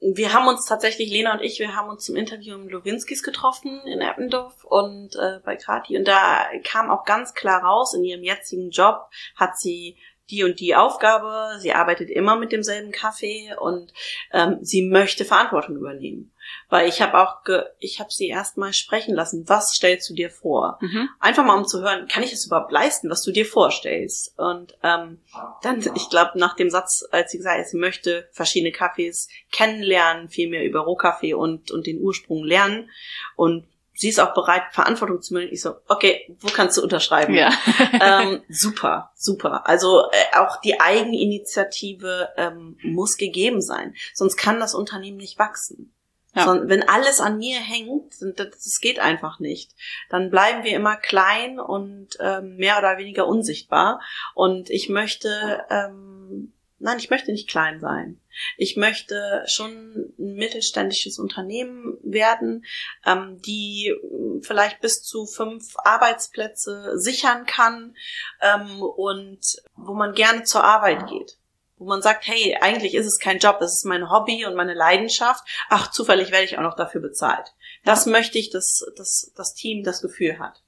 Speaker 1: wir haben uns tatsächlich, Lena und ich, wir haben uns zum Interview im Lowinskis getroffen in Eppendorf und äh, bei Krati und da kam auch ganz klar raus, in ihrem jetzigen Job hat sie die und die Aufgabe, sie arbeitet immer mit demselben Kaffee und ähm, sie möchte Verantwortung übernehmen. Weil ich habe auch, ge ich habe sie erstmal sprechen lassen. Was stellst du dir vor? Mhm. Einfach mal um zu hören, kann ich es überhaupt leisten, was du dir vorstellst? Und ähm, dann, ich glaube, nach dem Satz, als sie gesagt hat, sie möchte verschiedene Kaffees kennenlernen, viel mehr über Rohkaffee und und den Ursprung lernen und sie ist auch bereit, Verantwortung zu übernehmen. Ich so, okay, wo kannst du unterschreiben? Ja. ähm, super, super. Also äh, auch die Eigeninitiative ähm, muss gegeben sein, sonst kann das Unternehmen nicht wachsen. Ja. Sondern wenn alles an mir hängt, das, geht einfach nicht. Dann bleiben wir immer klein und ähm, mehr oder weniger unsichtbar. Und ich möchte ähm, Nein, ich möchte nicht klein sein. Ich möchte schon ein mittelständisches Unternehmen werden, ähm, die vielleicht bis zu fünf Arbeitsplätze sichern kann ähm, und wo man gerne zur Arbeit geht. Wo man sagt, hey, eigentlich ist es kein Job, es ist mein Hobby und meine Leidenschaft. Ach, zufällig werde ich auch noch dafür bezahlt. Das möchte ich, dass, dass das Team das Gefühl hat.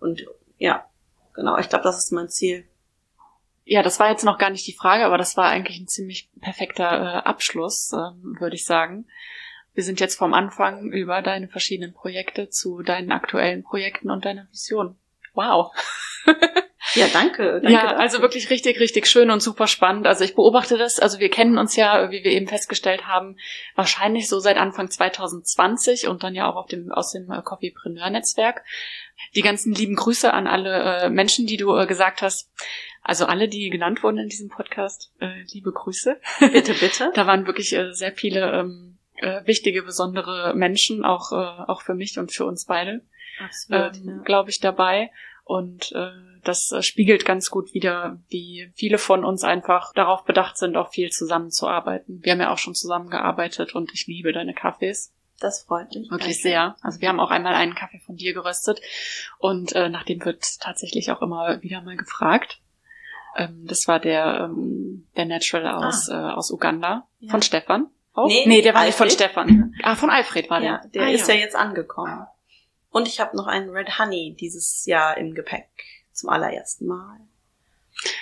Speaker 1: Und ja, genau, ich glaube, das ist mein Ziel.
Speaker 2: Ja, das war jetzt noch gar nicht die Frage, aber das war eigentlich ein ziemlich perfekter äh, Abschluss, äh, würde ich sagen. Wir sind jetzt vom Anfang über deine verschiedenen Projekte zu deinen aktuellen Projekten und deiner Vision. Wow.
Speaker 1: Ja, danke. danke
Speaker 2: ja, also wirklich richtig, richtig schön und super spannend. Also ich beobachte das, also wir kennen uns ja, wie wir eben festgestellt haben, wahrscheinlich so seit Anfang 2020 und dann ja auch auf dem, aus dem äh, Coffeepreneur-Netzwerk. Die ganzen lieben Grüße an alle äh, Menschen, die du äh, gesagt hast. Also alle, die genannt wurden in diesem Podcast, äh, liebe Grüße.
Speaker 1: Bitte, bitte.
Speaker 2: da waren wirklich äh, sehr viele ähm, äh, wichtige, besondere Menschen, auch, äh, auch für mich und für uns beide,
Speaker 1: Absolut.
Speaker 2: ähm,
Speaker 1: ja.
Speaker 2: glaube ich, dabei. Und äh, das äh, spiegelt ganz gut wieder, wie viele von uns einfach darauf bedacht sind, auch viel zusammenzuarbeiten. Wir haben ja auch schon zusammengearbeitet und ich liebe deine Kaffees.
Speaker 1: Das freut mich.
Speaker 2: Wirklich
Speaker 1: Danke.
Speaker 2: sehr. Also wir haben auch einmal einen Kaffee von dir geröstet und äh, nach dem wird tatsächlich auch immer wieder mal gefragt. Ähm, das war der, ähm, der Natural aus, äh, aus Uganda
Speaker 1: Ja.
Speaker 2: von Stefan. Auch?
Speaker 1: Nee,
Speaker 2: nee, der war nicht von. Stefan. Ah, von Alfred war der.
Speaker 1: Ja, der
Speaker 2: ah,
Speaker 1: ist ja. jetzt angekommen. Und ich habe noch einen Red Honey dieses Jahr im Gepäck. Zum allerersten Mal.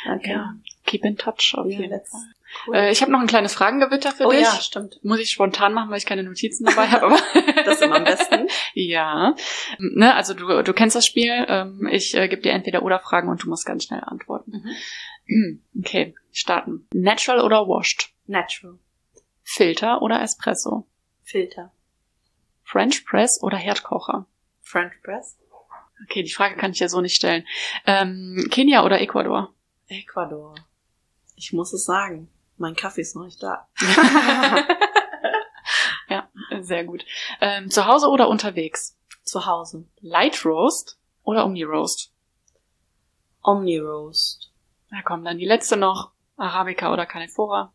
Speaker 1: Danke.
Speaker 2: Ja, keep in touch auf jeden Fall.
Speaker 1: Cool.
Speaker 2: Äh, ich habe noch ein kleines Fragengewitter für
Speaker 1: oh
Speaker 2: dich.
Speaker 1: ja, stimmt.
Speaker 2: Muss ich spontan machen, weil ich keine Notizen dabei habe. Aber
Speaker 1: Das ist immer am besten.
Speaker 2: ja, ne, also du, du kennst das Spiel. Ähm, ich äh, gebe dir entweder oder Fragen und du musst ganz schnell antworten. Okay, starten. Natural oder washed?
Speaker 1: Natural.
Speaker 2: Filter oder Espresso?
Speaker 1: Filter.
Speaker 2: French Press oder Herdkocher?
Speaker 1: French Press.
Speaker 2: Okay, die Frage kann ich ja so nicht stellen. Ähm, Kenia oder Ecuador?
Speaker 1: Ecuador. Ich muss es sagen. Mein Kaffee ist noch nicht da.
Speaker 2: ja, sehr gut. Ähm, zu Hause oder unterwegs?
Speaker 1: Zu Hause.
Speaker 2: Light Roast oder Omni Roast?
Speaker 1: Omni Roast.
Speaker 2: Na komm, dann die letzte noch. Arabica oder Canefora?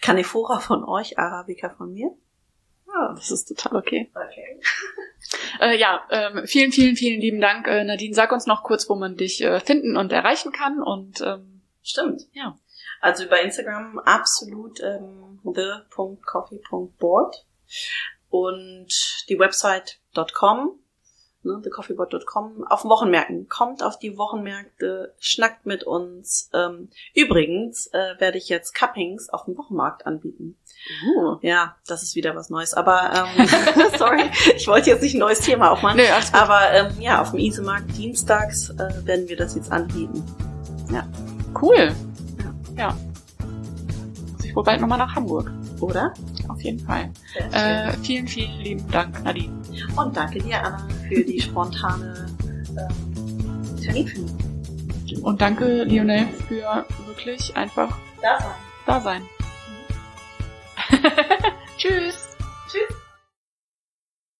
Speaker 1: Canefora von euch, Arabica von mir.
Speaker 2: Ja, das ist total okay.
Speaker 1: Okay.
Speaker 2: Äh, ja, ähm, vielen, vielen, vielen lieben Dank. Äh, Nadine, sag uns noch kurz, wo man dich äh, finden und erreichen kann. Und ähm,
Speaker 1: Stimmt.
Speaker 2: ja,
Speaker 1: Also über Instagram absolut ähm, the.coffee.board und die Website.com, ne, thecoffeeboard.com, auf Wochenmärkten. Kommt auf die Wochenmärkte, schnackt mit uns. Ähm, übrigens äh, werde ich jetzt Cuppings auf dem Wochenmarkt anbieten.
Speaker 2: uh.
Speaker 1: Ja, das ist wieder was Neues. Aber ähm, sorry, ich wollte jetzt nicht ein neues Thema aufmachen.
Speaker 2: Nö.
Speaker 1: Aber ähm, ja, auf dem Isemarkt dienstags äh, werden wir das jetzt anbieten.
Speaker 2: Cool. Ja. Muss ich wohl bald nochmal nach Hamburg.
Speaker 1: Oder?
Speaker 2: Auf jeden Fall. Äh, vielen, vielen lieben Dank, Nadine.
Speaker 1: Und danke dir, Anna, für die spontane ähm, Terminfindung.
Speaker 2: Und danke, Lionel, für wirklich einfach
Speaker 1: Da sein.
Speaker 2: da sein. Tschüss.